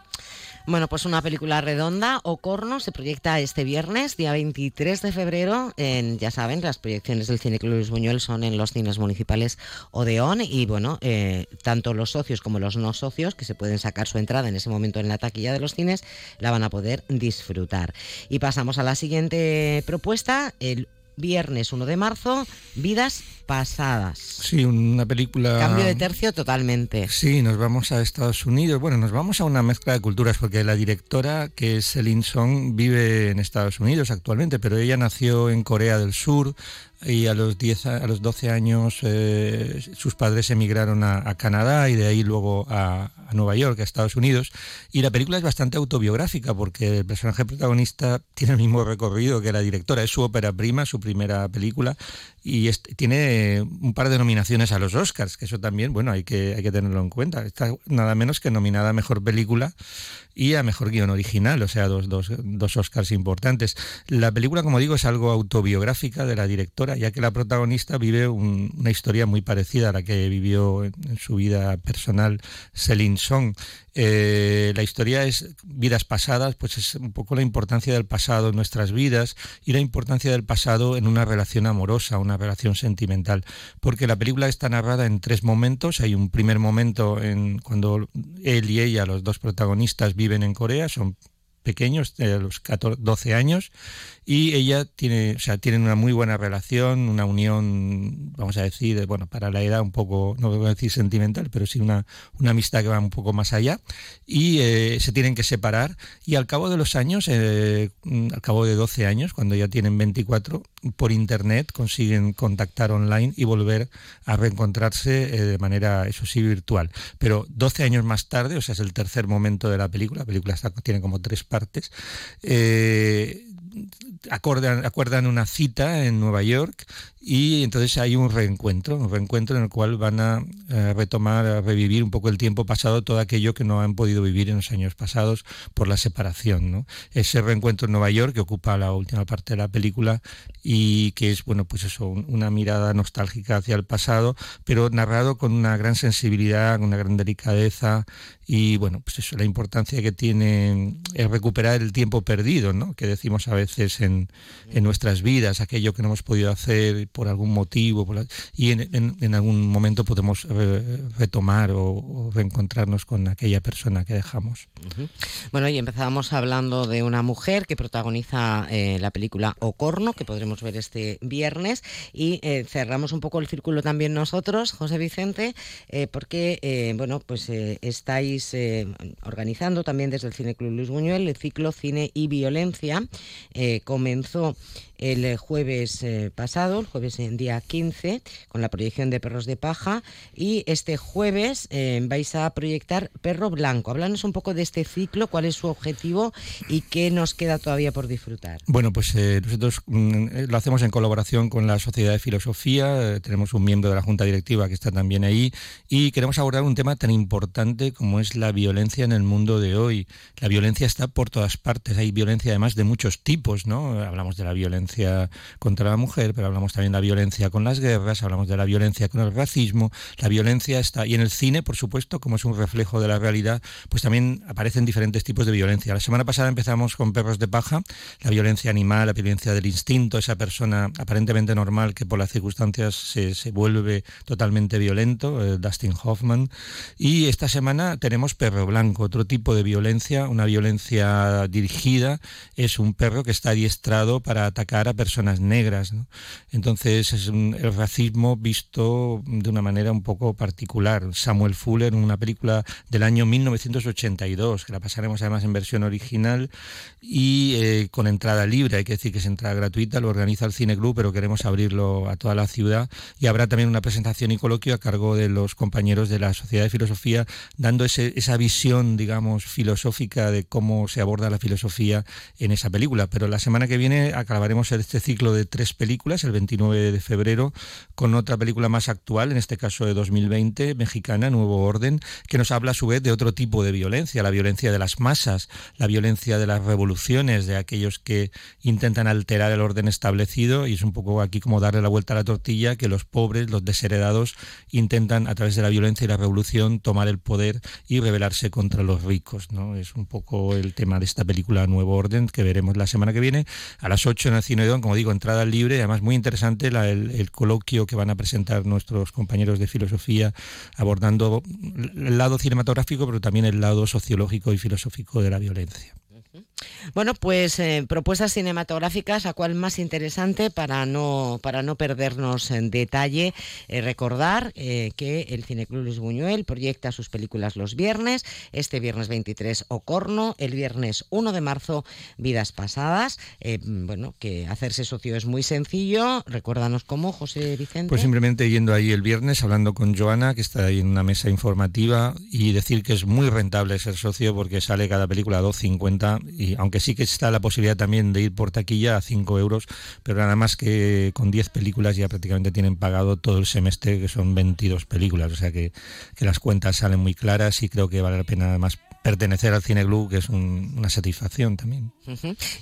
Bueno, pues una película redonda, Ocorno, se proyecta este viernes, día 23 de febrero. En, ya saben, las proyecciones del Cine Club Luis Buñuel son en los cines municipales Odeón y, bueno, eh, tanto los socios como los no socios, que se pueden sacar su entrada en ese momento en la taquilla de los cines, la van a poder disfrutar. Y pasamos a la siguiente propuesta, el viernes 1 de marzo, Vidas Pasadas. Sí, una película... Cambio de tercio totalmente. Sí, nos vamos a Estados Unidos. Bueno, nos vamos a una mezcla de culturas porque la directora, que es Celine Song, vive en Estados Unidos actualmente, pero ella nació en Corea del Sur, y a los 10 a los 12 años eh, sus padres emigraron a, Canadá y de ahí luego a, Nueva York, a Estados Unidos. Y la película es bastante autobiográfica porque el personaje protagonista tiene el mismo recorrido que la directora. Es su ópera prima, su primera película y tiene un par de nominaciones a los Oscars, que eso también, bueno, hay que, hay que tenerlo en cuenta. Está nada menos que nominada a Mejor Película y a Mejor Guión Original, o sea, dos, dos, dos Oscars importantes. La película, como digo, es algo autobiográfica de la directora, ya que la protagonista vive una historia muy parecida a la que vivió en, su vida personal Celine Song. Eh, la historia es vidas pasadas, pues es un poco la importancia del pasado en nuestras vidas y la importancia del pasado en una relación amorosa, una relación sentimental. Porque la película está narrada en tres momentos. Hay un primer momento en cuando él y ella, los dos protagonistas, viven en Corea, son pequeños, de los 14, 12 años, y ella tiene, o sea, tienen una muy buena relación, una unión, vamos a decir, bueno, para la edad un poco, no voy a decir sentimental, pero sí una, una amistad que va un poco más allá, y eh, se tienen que separar, y al cabo de los años, eh, al cabo de 12 años, cuando ya tienen 24, por internet consiguen contactar online y volver a reencontrarse eh, de manera, eso sí, virtual. Pero 12 años más tarde, o sea, es el tercer momento de la película, la película está, tiene como tres partes, eh, acuerdan una cita en Nueva York y entonces hay un reencuentro, un reencuentro en el cual van a, eh, retomar, a revivir un poco el tiempo pasado, todo aquello que no han podido vivir en los años pasados por la separación. ¿no? Ese reencuentro en Nueva York que ocupa la última parte de la película y que es, bueno, pues eso, una mirada nostálgica hacia el pasado, pero narrado con una gran sensibilidad, con una gran delicadeza y, bueno, pues eso, la importancia que tiene es recuperar el tiempo perdido, ¿no? Que decimos a veces en, en nuestras vidas, aquello que no hemos podido hacer por algún motivo, y en, algún momento podemos eh, retomar o, reencontrarnos con aquella persona que dejamos. Bueno, y empezábamos hablando de una mujer que protagoniza eh, la película Ocorno, que podremos ver este viernes, y eh, cerramos un poco el círculo también nosotros, José Vicente, porque, bueno, pues estáis organizando también desde el Cine Club Luis Buñuel el ciclo Cine y Violencia. comenzó el jueves pasado, el jueves en día 15, con la proyección de Perros de Paja. Y este jueves eh, vais a proyectar Perro Blanco. Háblanos un poco de este ciclo, cuál es su objetivo y qué nos queda todavía por disfrutar. Bueno, pues eh, nosotros mm, eh, lo hacemos en colaboración con la Sociedad de Filosofía. tenemos un miembro de la Junta Directiva que está también ahí y queremos abordar un tema tan importante como es la violencia en el mundo de hoy. La violencia está por todas partes. Hay violencia además de muchos tipos, ¿no? Hablamos de la violencia contra la mujer, pero hablamos también de la violencia con las guerras, hablamos de la violencia con el racismo, la violencia está, y en el cine, por supuesto, como es un reflejo de la realidad, pues también aparecen diferentes tipos de violencia. La semana pasada empezamos con Perros de Paja, la violencia animal, la violencia del instinto, esa persona aparentemente normal que por las circunstancias se, vuelve totalmente violento, eh, Dustin Hoffman. Y esta semana tenemos Perro Blanco, otro tipo de violencia, una violencia dirigida, es un perro que está adiestrado para atacar a personas negras. Entonces, entonces es el racismo visto de una manera un poco particular. Samuel Fuller, en una película del año 1982, que la pasaremos además en versión original y eh, con entrada libre, hay que decir que es entrada gratuita, lo organiza el Cine Club, pero queremos abrirlo a toda la ciudad y habrá también una presentación y coloquio a cargo de los compañeros de la Sociedad de Filosofía, dando esa visión, digamos, filosófica de cómo se aborda la filosofía en esa película. Pero la semana que viene acabaremos este ciclo de tres películas, el 29 de febrero, con otra película más actual, en este caso de 2020, mexicana, Nuevo Orden, que nos habla a su vez de otro tipo de violencia, la violencia de las masas, la violencia de las revoluciones, de aquellos que intentan alterar el orden establecido, y es un poco aquí como darle la vuelta a la tortilla, que los pobres, los desheredados, intentan a través de la violencia y la revolución tomar el poder y rebelarse contra los ricos. ¿no? Es un poco el tema de esta película Nuevo Orden, que veremos la semana que viene, a las 8 en el Cine Como digo, entrada libre, además muy interesante el, coloquio que van a presentar nuestros compañeros de filosofía abordando el lado cinematográfico, pero también el lado sociológico y filosófico de la violencia. Bueno, pues eh, propuestas cinematográficas, a cuál más interesante para no, para no perdernos en detalle. Eh, recordar eh, que el Cineclub Luis Buñuel proyecta sus películas los viernes, este viernes 23 Ocorno, el viernes 1 de marzo Vidas Pasadas. bueno, que hacerse socio es muy sencillo. Recuérdanos cómo, José Vicente. Pues simplemente yendo ahí el viernes, hablando con Joana, que está ahí en una mesa informativa, y decir que es muy rentable ser socio porque sale cada película a 2.50 y aunque sí que está la posibilidad también de ir por taquilla a 5 euros, pero nada más que con 10 películas ya prácticamente tienen pagado todo el semestre, que son 22 películas, o sea que, las cuentas salen muy claras y creo que vale la pena además pertenecer al Cine Club, que es una satisfacción también.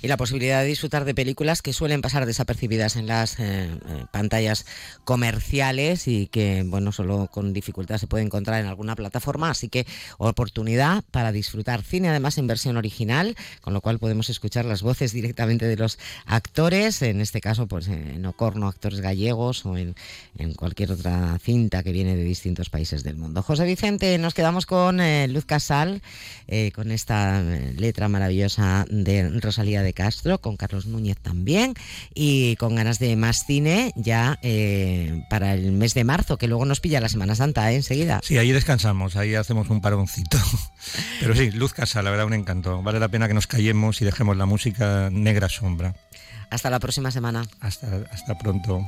Y la posibilidad de disfrutar de películas que suelen pasar desapercibidas en las eh, eh, pantallas comerciales y que, bueno, solo con dificultad se puede encontrar en alguna plataforma. Así que oportunidad para disfrutar cine, además en versión original, con lo lo cual podemos escuchar las voces directamente de los actores, en este caso pues en Ocorno, actores gallegos o en, en cualquier otra cinta que viene de distintos países del mundo. José Vicente, nos quedamos con eh, Luz Casal, eh, con esta eh, letra maravillosa de Rosalía de Castro, con Carlos Núñez también, y con ganas de más cine ya para el mes de marzo, que luego nos pilla la Semana Santa enseguida. Sí, ahí descansamos, ahí hacemos un paroncito. Pero sí, Luz Casal, la verdad, un encanto. Vale la pena que nos callemos y dejemos la música negra sombra. Hasta la próxima semana. Hasta, hasta pronto.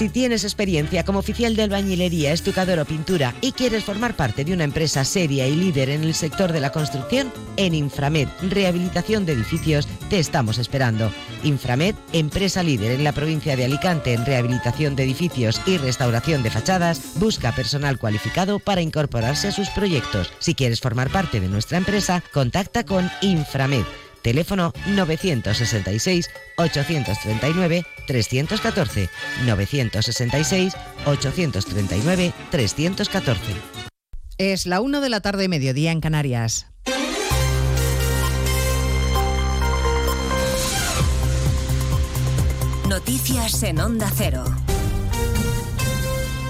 Si tienes experiencia como oficial de albañilería, estucador o pintura y quieres formar parte de una empresa seria y líder en el sector de la construcción, en Inframed, Rehabilitación de Edificios, te estamos esperando. Inframed, empresa líder en la provincia de Alicante en rehabilitación de edificios y restauración de fachadas, busca personal cualificado para incorporarse a sus proyectos. Si quieres formar parte de nuestra empresa, contacta con Inframed Teléfono 966-839-314. 966-839-314. Es la 1 de la tarde, mediodía en Canarias. Noticias en Onda Cero.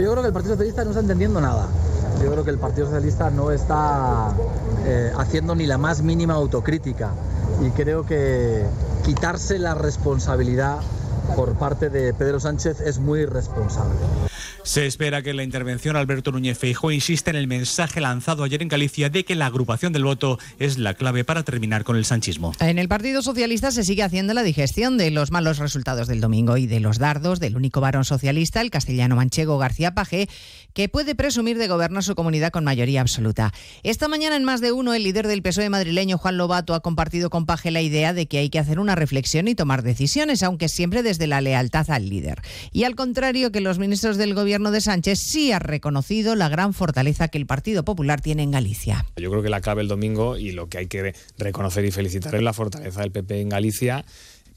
Yo creo que el Partido Socialista no está entendiendo nada. Yo creo que el Partido Socialista no está eh, haciendo ni la más mínima autocrítica. Y creo que quitarse la responsabilidad por parte de Pedro Sánchez es muy responsable. Se espera que la intervención Alberto Núñez Feijóo insiste en el mensaje lanzado ayer en Galicia de que la agrupación del voto es la clave para terminar con el sanchismo. En el Partido Socialista se sigue haciendo la digestión de los malos resultados del domingo y de los dardos del único varón socialista, el castellano manchego García Paje, que puede presumir de gobernar su comunidad con mayoría absoluta. Esta mañana en más de uno, el líder del PSOE madrileño, Juan Lobato, ha compartido con Paje la idea de que hay que hacer una reflexión y tomar decisiones, aunque siempre desde la lealtad al líder. Y al contrario que los ministros del gobierno de Sánchez sí ha reconocido la gran fortaleza que el Partido Popular tiene en Galicia. Yo creo que la clave el domingo y lo que hay que reconocer y felicitar es la fortaleza del PP en Galicia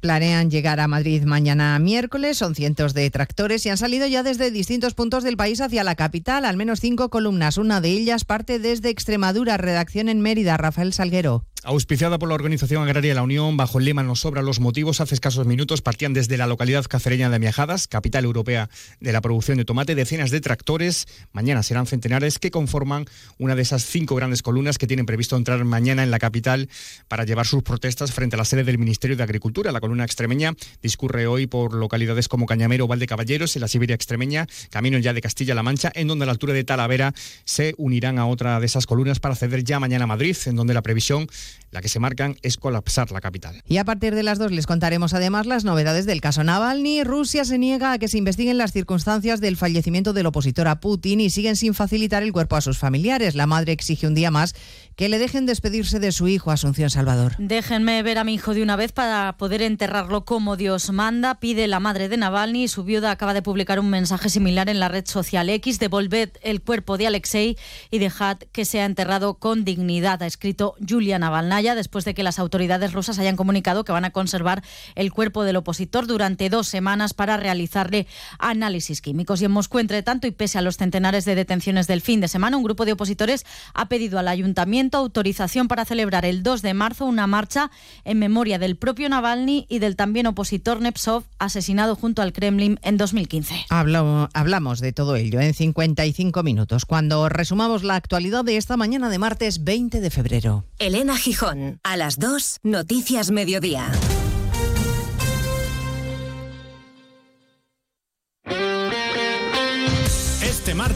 Planean llegar a Madrid mañana miércoles, son cientos de tractores y han salido ya desde distintos puntos del país hacia la capital, al menos cinco columnas. Una de ellas parte desde Extremadura, redacción en Mérida, Rafael Salguero. Auspiciada por la Organización Agraria la Unión, bajo el lema Nos sobran los motivos, hace escasos minutos partían desde la localidad cacereña de Miajadas, capital europea de la producción de tomate, decenas de tractores, mañana serán centenares, que conforman una de esas cinco grandes columnas que tienen previsto entrar mañana en la capital para llevar sus protestas frente a la sede del Ministerio de Agricultura. La columna extremeña discurre hoy por localidades como Cañamero o Valdecaballeros, en la Siberia extremeña, camino ya de Castilla-La Mancha, en donde a la altura de Talavera se unirán a otra de esas columnas para acceder ya mañana a Madrid, en donde la previsión la que se marcan es colapsar la capital. Y a partir de las dos les contaremos además las novedades del caso Navalny. Rusia se niega a que se investiguen las circunstancias del fallecimiento del opositor a Putin y siguen sin facilitar el cuerpo a sus familiares. La madre exige un día más que le dejen despedirse de su hijo, Asunción Salvador. Déjenme ver a mi hijo de una vez para poder enterrarlo como Dios manda, pide la madre de Navalny. Su viuda acaba de publicar un mensaje similar en la red social X. Devolved el cuerpo de Alexei y dejad que sea enterrado con dignidad, ha escrito Julia Navalnaya, después de que las autoridades rusas hayan comunicado que van a conservar el cuerpo del opositor durante dos semanas para realizarle análisis químicos. Y en Moscú, entre tanto, y pese a los centenares de detenciones del fin de semana, un grupo de opositores ha pedido al ayuntamiento autorización para celebrar el 2 de marzo una marcha en memoria del propio Navalny y del también opositor Nepsov, asesinado junto al Kremlin en 2015. hablamos de todo ello en 55 minutos, cuando resumamos la actualidad de esta mañana de martes 20 de febrero. Elena Gijón, a las 2, Noticias Mediodía.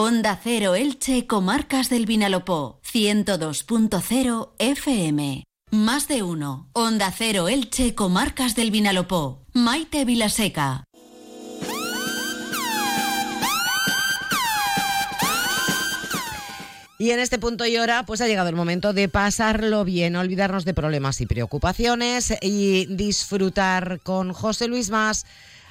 Onda Cero Elche, Comarcas del Vinalopó, 102.0 FM. Más de uno. Onda Cero Elche, Comarcas del Vinalopó. Maite Vilaseca. Y en este punto y hora, pues ha llegado el momento de pasarlo bien, olvidarnos de problemas y preocupaciones y disfrutar con José Luis Más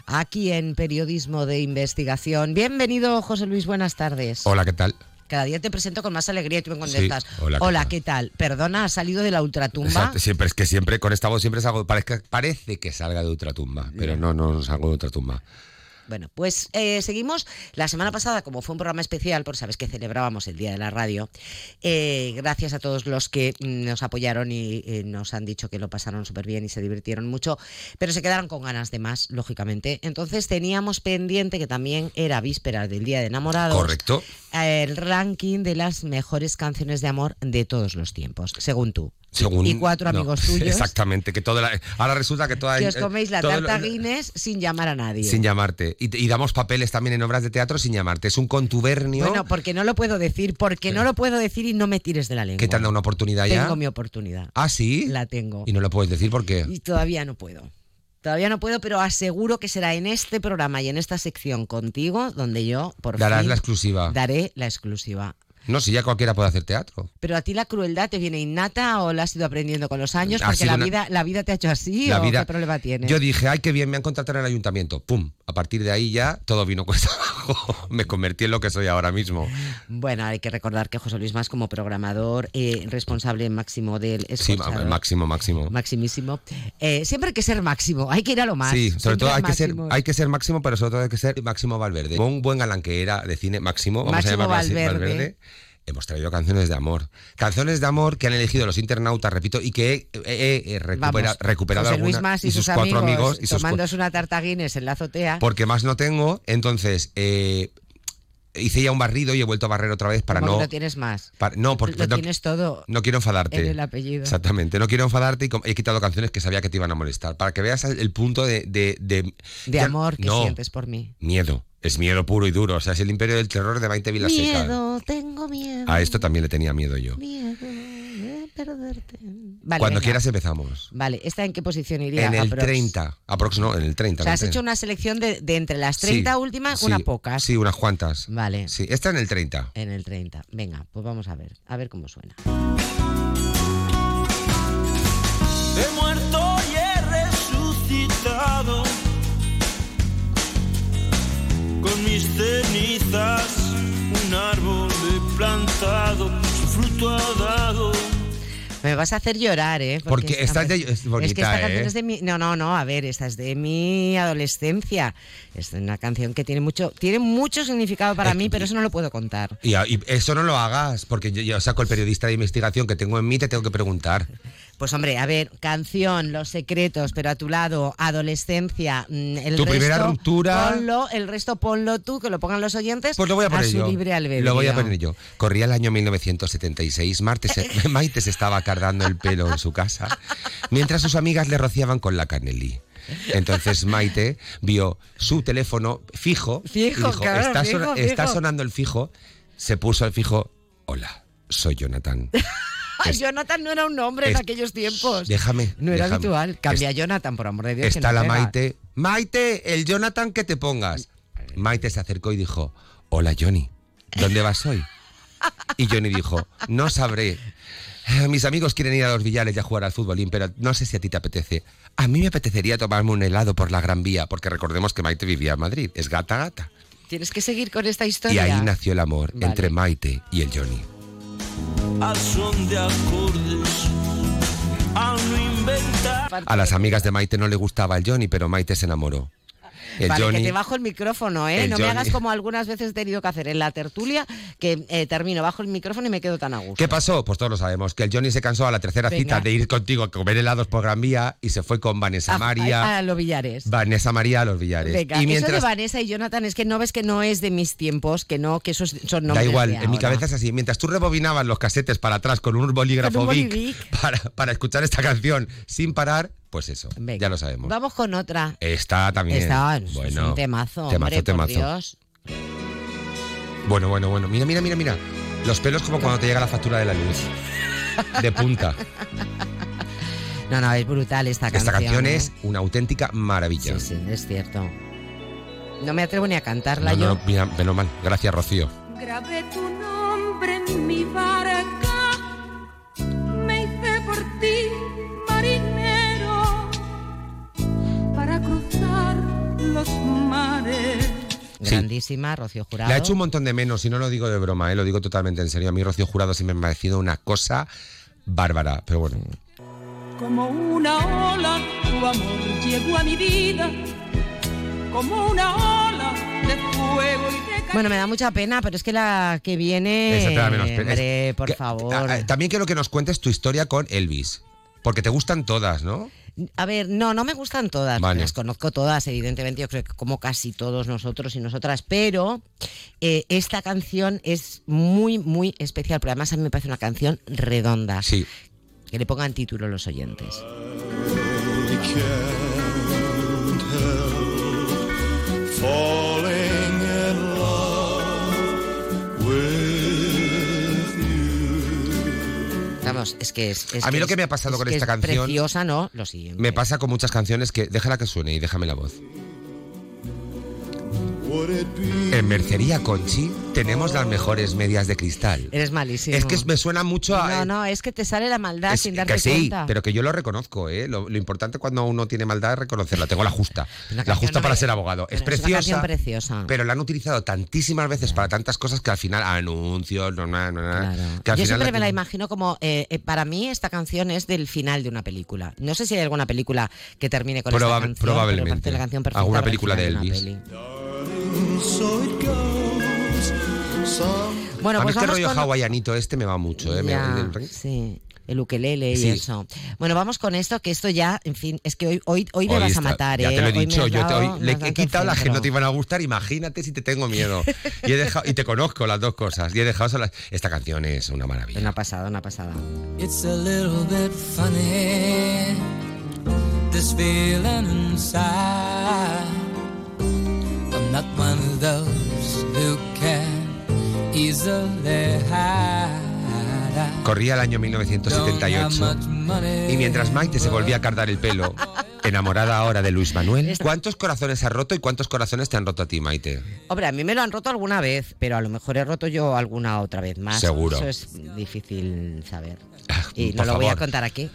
aquí en Periodismo de Investigación. Bienvenido, José Luis, buenas tardes. Hola, ¿qué tal? Cada día te presento con más alegría y tú me contestas. Sí, hola, ¿qué ¿qué tal? Perdona, ¿has salido de la ultratumba? Exacto, siempre es que siempre con esta voz siempre salgo, parece, parece que salga de ultratumba, pero no, no salgo de ultratumba. Bueno, pues eh, seguimos. La semana pasada, como fue un programa especial, porque sabes que celebrábamos el Día de la Radio, eh, gracias a todos los que mm, nos apoyaron y eh, nos han dicho que lo pasaron súper bien y se divirtieron mucho, pero se quedaron con ganas de más, lógicamente. Entonces teníamos pendiente, que también era víspera del Día de Enamorados, Correcto. el ranking de las mejores canciones de amor de todos los tiempos, según tú. Según, y cuatro no, amigos tuyos. Exactamente, que toda la- ahora resulta que toda Que os coméis la tarta Guinness sin llamar a nadie. sin llamarte. Y, y damos papeles también en obras de teatro sin llamarte. Es un contubernio. Bueno, porque no lo puedo decir, porque no lo puedo decir y no me tires de la lengua. que te han dado una oportunidad ya. Tengo mi oportunidad. Ah, sí. La tengo. Y no lo puedes decir por qué. Y todavía no puedo. Todavía no puedo, pero aseguro que será en este programa y en esta sección contigo donde yo, por Darás fin, la exclusiva. daré la exclusiva. No, si ya cualquiera puede hacer teatro. Pero a ti la crueldad te viene innata o la has ido aprendiendo con los años porque la una- vida la vida te ha hecho así La o vida- qué problema tienes. Yo dije, ay, qué bien, me han contratado en el ayuntamiento. Pum. A partir de ahí ya todo vino cuesta abajo. Me convertí en lo que soy ahora mismo. Bueno, hay que recordar que José Luis Más como programador, eh, responsable máximo del Sí, máximo, máximo. maximísimo. Eh, siempre hay que ser máximo, hay que ir a lo más. Sí, sobre siempre todo hay que, ser, máximo. hay que ser máximo, pero sobre todo hay que ser Máximo Valverde. Un buen galán que era de cine máximo, vamos Máximo a llamarlo así, Valverde. Hemos traído canciones de amor. Canciones de amor que han elegido los internautas, repito, y que he, he- he recupera- Vamos, recuperado algunas Más y, sus, sus, cuatro amigos, y sus tomándose una tarta Guinness en la azotea. porque más no tengo. Entonces, eh, hice ya un barrido y he vuelto a barrer otra vez para no. lo tienes más. para- no, porque Lo no, tienes todo no quiero enfadarte. en el apellido. Exactamente, no quiero enfadarte y he quitado canciones que sabía que te iban a molestar. Para que veas el, punto de. De, de, De ya- amor que no, sientes por mí. Miedo. Es miedo puro y duro. O sea, es el imperio del terror de Maite Vilaseca. Miedo, tengo miedo. A esto también le tenía miedo yo. Miedo perderte. Vale, Cuando venga. quieras empezamos. Vale, ¿esta en qué posición iría? En el Aprox? 30. Aprox no, en el 30. O sea, has 30. hecho una selección de, de entre las 30 Sí, últimas, sí, unas pocas. Sí, unas cuantas. Vale. Sí, esta en el 30. En el 30. Venga, pues vamos a ver. A ver cómo suena. He muerto y he resucitado con mis cenizas. Un árbol he plantado, su fruto ha dado. Me vas a hacer llorar, ¿eh? Porque esta es de- es bonita, que esta ¿eh? canción es de mi... No, no, no, a ver, esta es de mi adolescencia. Es una canción que tiene mucho, tiene mucho significado para mí, pero eso no lo puedo contar. Y, y eso no lo hagas, porque yo, yo saco el periodista de investigación que tengo en mí, te tengo que preguntar. Pues hombre, a ver, canción, Los Secretos, pero a tu lado, adolescencia, mm, el Tu resto, primera ruptura. Ponlo, el resto ponlo tú, que lo pongan los oyentes Pues lo voy a poner su yo. libre albedrío. Lo voy a poner yo. Corría el año 1976. Marte se- Maite se estaba cardando el pelo en su casa, mientras sus amigas le rociaban con la canelí. Entonces Maite vio su teléfono fijo, y Fijo, dijo, claro, está, fijo, sona- fijo". está sonando el fijo, se puso el fijo, hola, soy Jonathan. Ay, Jonathan no era un nombre en es- aquellos tiempos. Déjame. no era déjame. habitual. Cambia Jonathan, por amor de Dios. que Está no la pega. Maite. Maite, el Jonathan que te pongas. Maite se acercó y dijo, hola Johnny, ¿dónde vas hoy? Y Johnny dijo, no sabré. Eh, Mis amigos quieren ir a los billares y a jugar al futbolín, pero no sé si a ti te apetece. A mí me apetecería tomarme un helado por la Gran Vía, porque recordemos que Maite vivía en Madrid. Es gata gata. Tienes que seguir con esta Y historia. ahí nació el amor Vale. entre Maite y el Johnny. Acordes, inventar. A las amigas de Maite no le gustaba el Johnny, pero Maite se enamoró. El vale, Johnny, que te bajo el micrófono, ¿eh? el no me hagas como algunas veces he tenido que hacer en la tertulia, que eh, termino, bajo el micrófono y me quedo tan a gusto. ¿Qué pasó? Pues todos lo sabemos, que el Johnny se cansó a la tercera Venga. cita de ir contigo a comer helados por Gran Vía y se fue con Vanessa A- María. A, a los billares. Vanessa María a los billares. Venga, y eso de mientras Vanessa y Jonathan es que no ves que no es de mis tiempos, que no, que esos son da nombres igual, de en mi cabeza es así, mientras tú rebobinabas los casetes para atrás con un bolígrafo Con un para escuchar esta canción sin parar, pues eso, ya lo sabemos. Vamos con otra. Está también. Está, es bueno, un temazo, temazo, hombre, temazo. por Dios. Bueno, bueno, bueno. Mira, mira, mira, mira. Los pelos como cuando te llega la factura de la luz. De punta. No, no, es brutal esta Esta canción. canción ¿eh? es una auténtica maravilla. Sí, sí, es cierto. No me atrevo ni a cantarla No, yo. no, mira, menos mal. Gracias, Rocío. Grabé tu nombre en mi barca, me hice por ti cruzar los mares. Grandísima, Rocío Jurado. Le ha hecho un montón de menos, y no lo digo de broma, ¿eh? lo digo totalmente en serio. A mí Rocío Jurado siempre me ha parecido una cosa bárbara, pero bueno. Como una ola, tu amor llegó a mi vida, como una ola de fuego y de Bueno, me da mucha pena, pero es que la que viene. Esa te da menos pena. Hombre, por que- favor. a- a- También quiero que nos cuentes tu historia con Elvis, porque te gustan todas, ¿no? A ver, no, no me gustan todas. Vale. Las conozco todas, evidentemente, yo creo que como casi todos nosotros y nosotras, pero eh, esta canción es muy, muy especial, pero además a mí me parece una canción redonda. Sí. Que le pongan título los oyentes. Falling Vamos, es que es. es A mí lo que me ha pasado con esta es canción- Preciosa, ¿no? Lo siguiente. Me pasa con muchas canciones que déjala que suene y déjame la voz. En Mercería Conchi tenemos las mejores medias de cristal. Eres malísimo. Es que me suena mucho a... No, no, es que te sale la maldad Es- sin darte que sí, cuenta. pero que yo lo reconozco, ¿eh? Lo, lo importante cuando uno tiene maldad es reconocerla. Tengo la justa. La justa no para me- ser abogado. Es Pero es una preciosa. preciosa. Pero la han utilizado tantísimas veces para tantas cosas que al final anuncios, no, no, no, que al Yo final siempre me la imagino como, eh, eh, para mí esta canción es del final de una película. No sé si hay alguna película que termine con esta Probab- canción. probablemente. La canción perfecta Alguna película de Elvis. Peli. So it goes. Some Bueno, a mí pues es que el vamos rollo con- hawaianito este me va mucho, ¿eh? Ya, sí. el ukelele y Sí. eso. Bueno, vamos con esto, que esto ya, en fin, es que hoy, hoy, hoy me Hoy vas está- a matar, Ya ¿eh? te lo he me dicho, yo te, hoy le he quitado las que no te iban a gustar, imagínate si te tengo miedo. Y, he dejado, y te conozco las dos cosas. Y he dejado solas. Esta canción es una maravilla. Una pasada, una pasada. It's a little bit funny, this feeling inside. I'm not one of those who can easily hide. Corría el año 1978 y mientras Maite se volvía a cardar el pelo, enamorada ahora de Luis Manuel, ¿cuántos corazones ha roto y cuántos corazones te han roto a ti, Maite? Hombre, a mí me lo han roto alguna vez, pero a lo mejor he roto yo alguna otra vez más. Seguro. Eso es difícil saber. Y por no lo voy a contar aquí.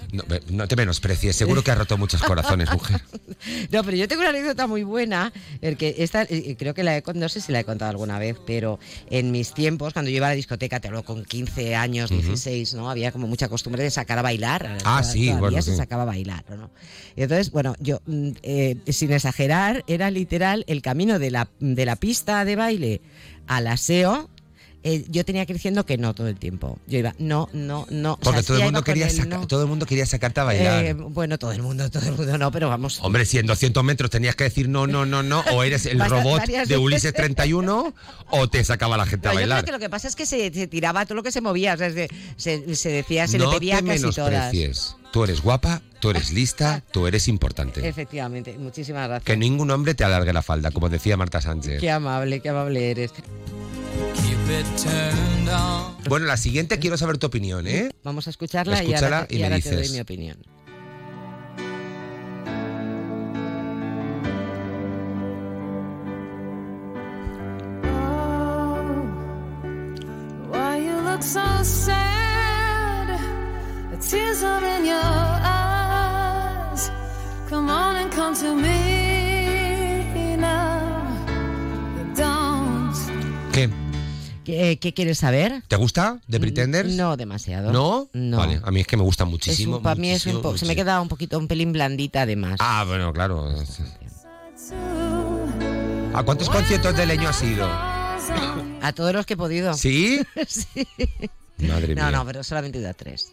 No, te menosprecies, seguro que has roto muchos corazones, mujer. No, pero yo tengo una anécdota muy buena, el que esta, eh, creo que la he, con- no sé si la he contado alguna vez, pero en mis tiempos, cuando yo iba a la discoteca, te hablo con 15 años, Ujú. 16, ¿no? Había como mucha costumbre de sacar a bailar. Ah, sí, bueno, se sí. sacaba a bailar, ¿no? Y entonces, bueno, yo, mm, eh, sin exagerar, era literal el camino de la, de la pista de baile al aseo. Eh, yo tenía que ir diciendo que no todo el tiempo. Yo iba, no, no, no. O sea, Porque todo, el mundo quería no. todo el mundo quería sacarte a bailar. Eh, bueno, todo el mundo, todo el mundo no, pero vamos. Hombre, si en 200 metros tenías que decir no, no, no, no, o eres el robot de. Ulises 31 o te sacaba la gente a No, yo creo bailar. que lo que pasa es que se, se tiraba todo lo que se movía, o sea, se, se- se decía, se no le pedía te casi todas. menosprecies. Tú eres guapa, tú eres lista, tú eres importante. Efectivamente, muchísimas gracias. Que ningún hombre te alargue la falda, como decía Marta Sánchez. Qué amable, qué amable eres. Keep it turned on. Bueno, la siguiente quiero saber tu opinión, ¿eh? Vamos a escucharla, y Escúchala ahora, te- y y me ahora te doy mi opinión. Why you look so sad? The tears are in your eyes. Come on and come to me ¿Qué, qué quieres saber? ¿Te gusta The Pretenders? No demasiado. ¿No? No. Vale, a mí es que me gusta muchísimo. un- para mí es un poco, se me queda un poquito, un pelín blandita además. Ah, bueno, claro. ¿A cuántos conciertos de leño has ido? A todos los que he podido. ¿Sí? sí. Madre No, mía. no, pero solamente he ido a tres.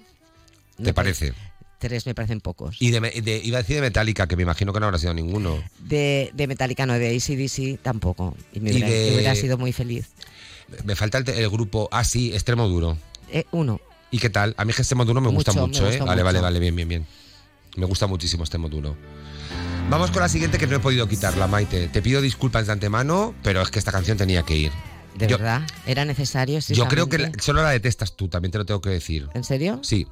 ¿Te parece? Tres me parecen pocos. Y de, de- iba a decir de Metallica, que me imagino que no habrá sido ninguno. De, de Metallica no, de ACDC tampoco. Y me Y hubiera, de- hubiera sido muy feliz. Me falta el, el grupo, ah, sí, Extremo Duro. Eh, uno. ¿Y qué tal? A mí es que Extremo Duro me gusta Mucho, me ¿eh? Vale, vale, vale, bien, bien, bien. Me gusta muchísimo Extremo Duro. Vamos con la siguiente que no he podido quitarla, Maite. Te pido disculpas de antemano, pero es que esta canción tenía que ir. ¿De Yo- verdad? ¿Era necesario? Yo creo que la- solo la detestas tú, también te lo tengo que decir. ¿En serio? Sí.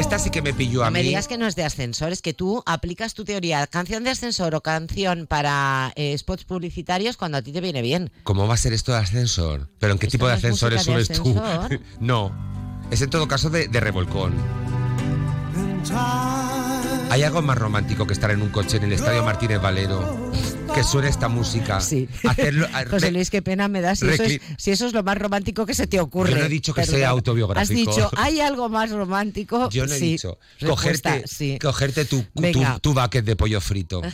Esta sí que me pilló a No me mí. digas que no es de ascensor, es que tú aplicas tu teoría, canción de ascensor o canción para eh, spots publicitarios cuando a ti te viene bien. ¿Cómo va a ser esto de ascensor? ¿Pero en qué Esto tipo de no ascensores de subes tú? ascensor. no. Es en todo caso de, de revolcón. ¿Hay algo más romántico que estar en un coche en el Estadio Martínez Valero? Que suene esta música. Sí. Hacerlo, José Luis, qué pena me da si, eso es, si eso es lo más romántico que se te ocurre. Yo no he dicho que Perdona. sea autobiográfico. Has dicho, ¿hay algo más romántico? Yo no he Sí. dicho. Respuesta, Cogerte, sí. cogerte tu, tu, tu bucket de pollo frito.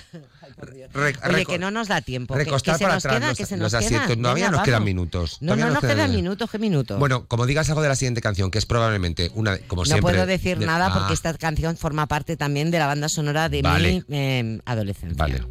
Re- Oye, que no nos da tiempo. recostar que, para atrás queda, los, que se los nos queda. asientos. No, ya nos quedan minutos. No, Todavía no, nos no quedan quedan- minutos, ¿qué minutos? Bueno, como digas algo de la siguiente canción, que es probablemente una, de- como no siempre. puedo decir de- nada porque Ah, esta canción forma parte también de la banda sonora de Vale. mi eh, adolescencia. Vale.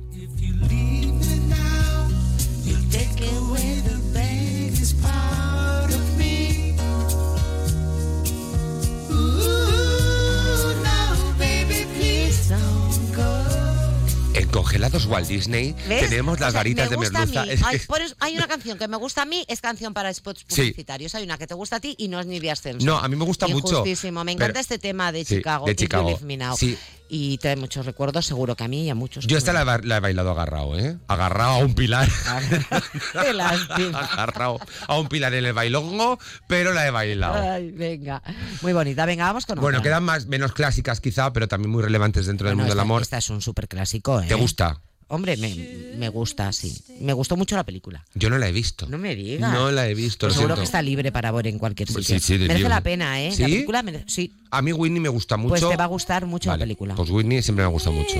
Congelados Walt Disney ¿Ves? tenemos las O sea, varitas de me gusta a merluza. mí. Es que- Hay, por eso- hay una canción que me gusta a mí, es canción para spots Sí. publicitarios. Hay una que te gusta a ti y no es ni de ascenso. No, a mí me gusta mucho. Me encanta pero- este tema de Sí, Chicago, de Chicago. Leave Me Now. Sí. Y trae muchos recuerdos, seguro que a mí y a muchos. Yo esta la, he ba- la he bailado agarrado, ¿eh? Agarrado a un pilar. Agarrado a un pilar en el bailongo, pero la he bailado. Ay, venga. Muy bonita. Venga, vamos con Bueno, otra. quedan más, menos clásicas quizá, pero también muy relevantes dentro del mundo del amor. Esta es un súper clásico, ¿eh? ¿Te gusta? Hombre, me, me gusta, sí. Me gustó mucho la película. Yo no la he visto. No me digas. No la he visto, lo Pues seguro siento. que está libre para ver en cualquier Pues sitio. sí, sí, de merece libre. la pena, ¿eh? ¿Sí? La película merece- sí. A mí Whitney me gusta mucho. Pues te va a gustar mucho Vale, la película. Pues Whitney siempre me gusta mucho.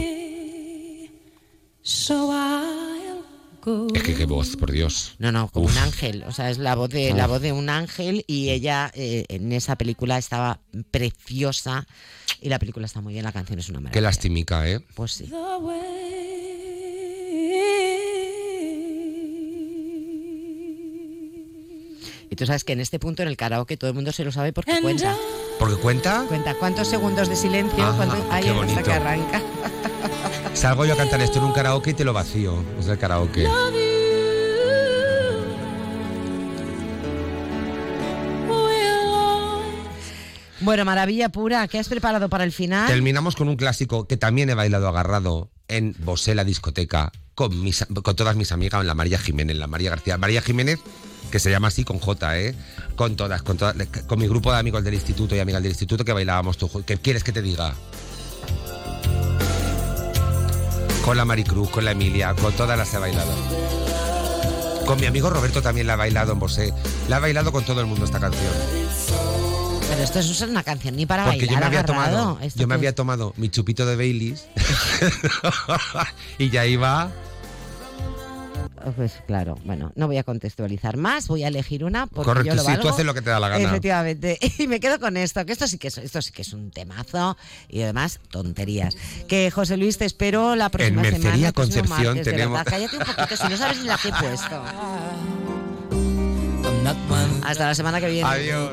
Es que qué voz, por Dios. No, no, como Uf. un ángel. O sea, es la voz de, la Uf. voz de un ángel y ella eh, en esa película estaba preciosa y la película está muy bien, la canción es una maravilla. Qué lastimica, ¿eh? Pues sí. Y tú sabes que en este punto en el karaoke todo el mundo se lo sabe porque cuenta. Porque cuenta. Cuenta cuántos segundos de silencio Ah, cuando hay hasta que arranca. Salgo yo a cantar esto en un karaoke y te lo vacío. Es el karaoke. Bueno, maravilla pura. ¿Qué has preparado para el final? Terminamos con un clásico que también he bailado agarrado en Bosé, la discoteca, con, mis, con todas mis amigas, la María Jiménez, la María García. María Jiménez, que se llama así con J, ¿eh? Con todas, con todas, con mi grupo de amigos del instituto y amigas del instituto que bailábamos tú. ¿Qué quieres que te diga? Con la Maricruz, con la Emilia, con todas las he bailado. Con mi amigo Roberto también la ha bailado en Bosé. La ha bailado con todo el mundo esta canción. Pero esto es una canción ni para Porque yo bailar me había agarrado. tomado, Esto yo me había tomado mi chupito de Baileys y ya iba. Pues claro, bueno, no voy a contextualizar más, voy a elegir una porque Correcto, yo lo sí, tú haces lo que te da la gana. Efectivamente. Y me quedo con esto, que esto sí que es, esto sí que es un temazo y además tonterías. Que José Luis te espero la próxima Mercería semana. próximo Concepción martes, tenemos- verdad. Cállate un poquito, si no sabes ni la que he puesto. Hasta la semana que viene. Adiós.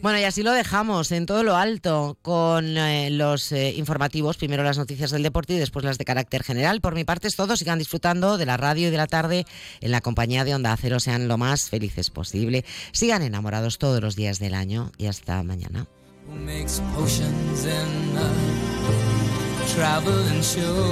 Bueno, y así lo dejamos en todo lo alto con eh, los eh, informativos, primero las noticias del deporte y después las de carácter general. Por mi parte es todo, sigan disfrutando de la radio y de la tarde en la compañía de Onda Cero, sean lo más felices posible, sigan enamorados todos los días del año y hasta mañana. Who makes potions in a traveling show.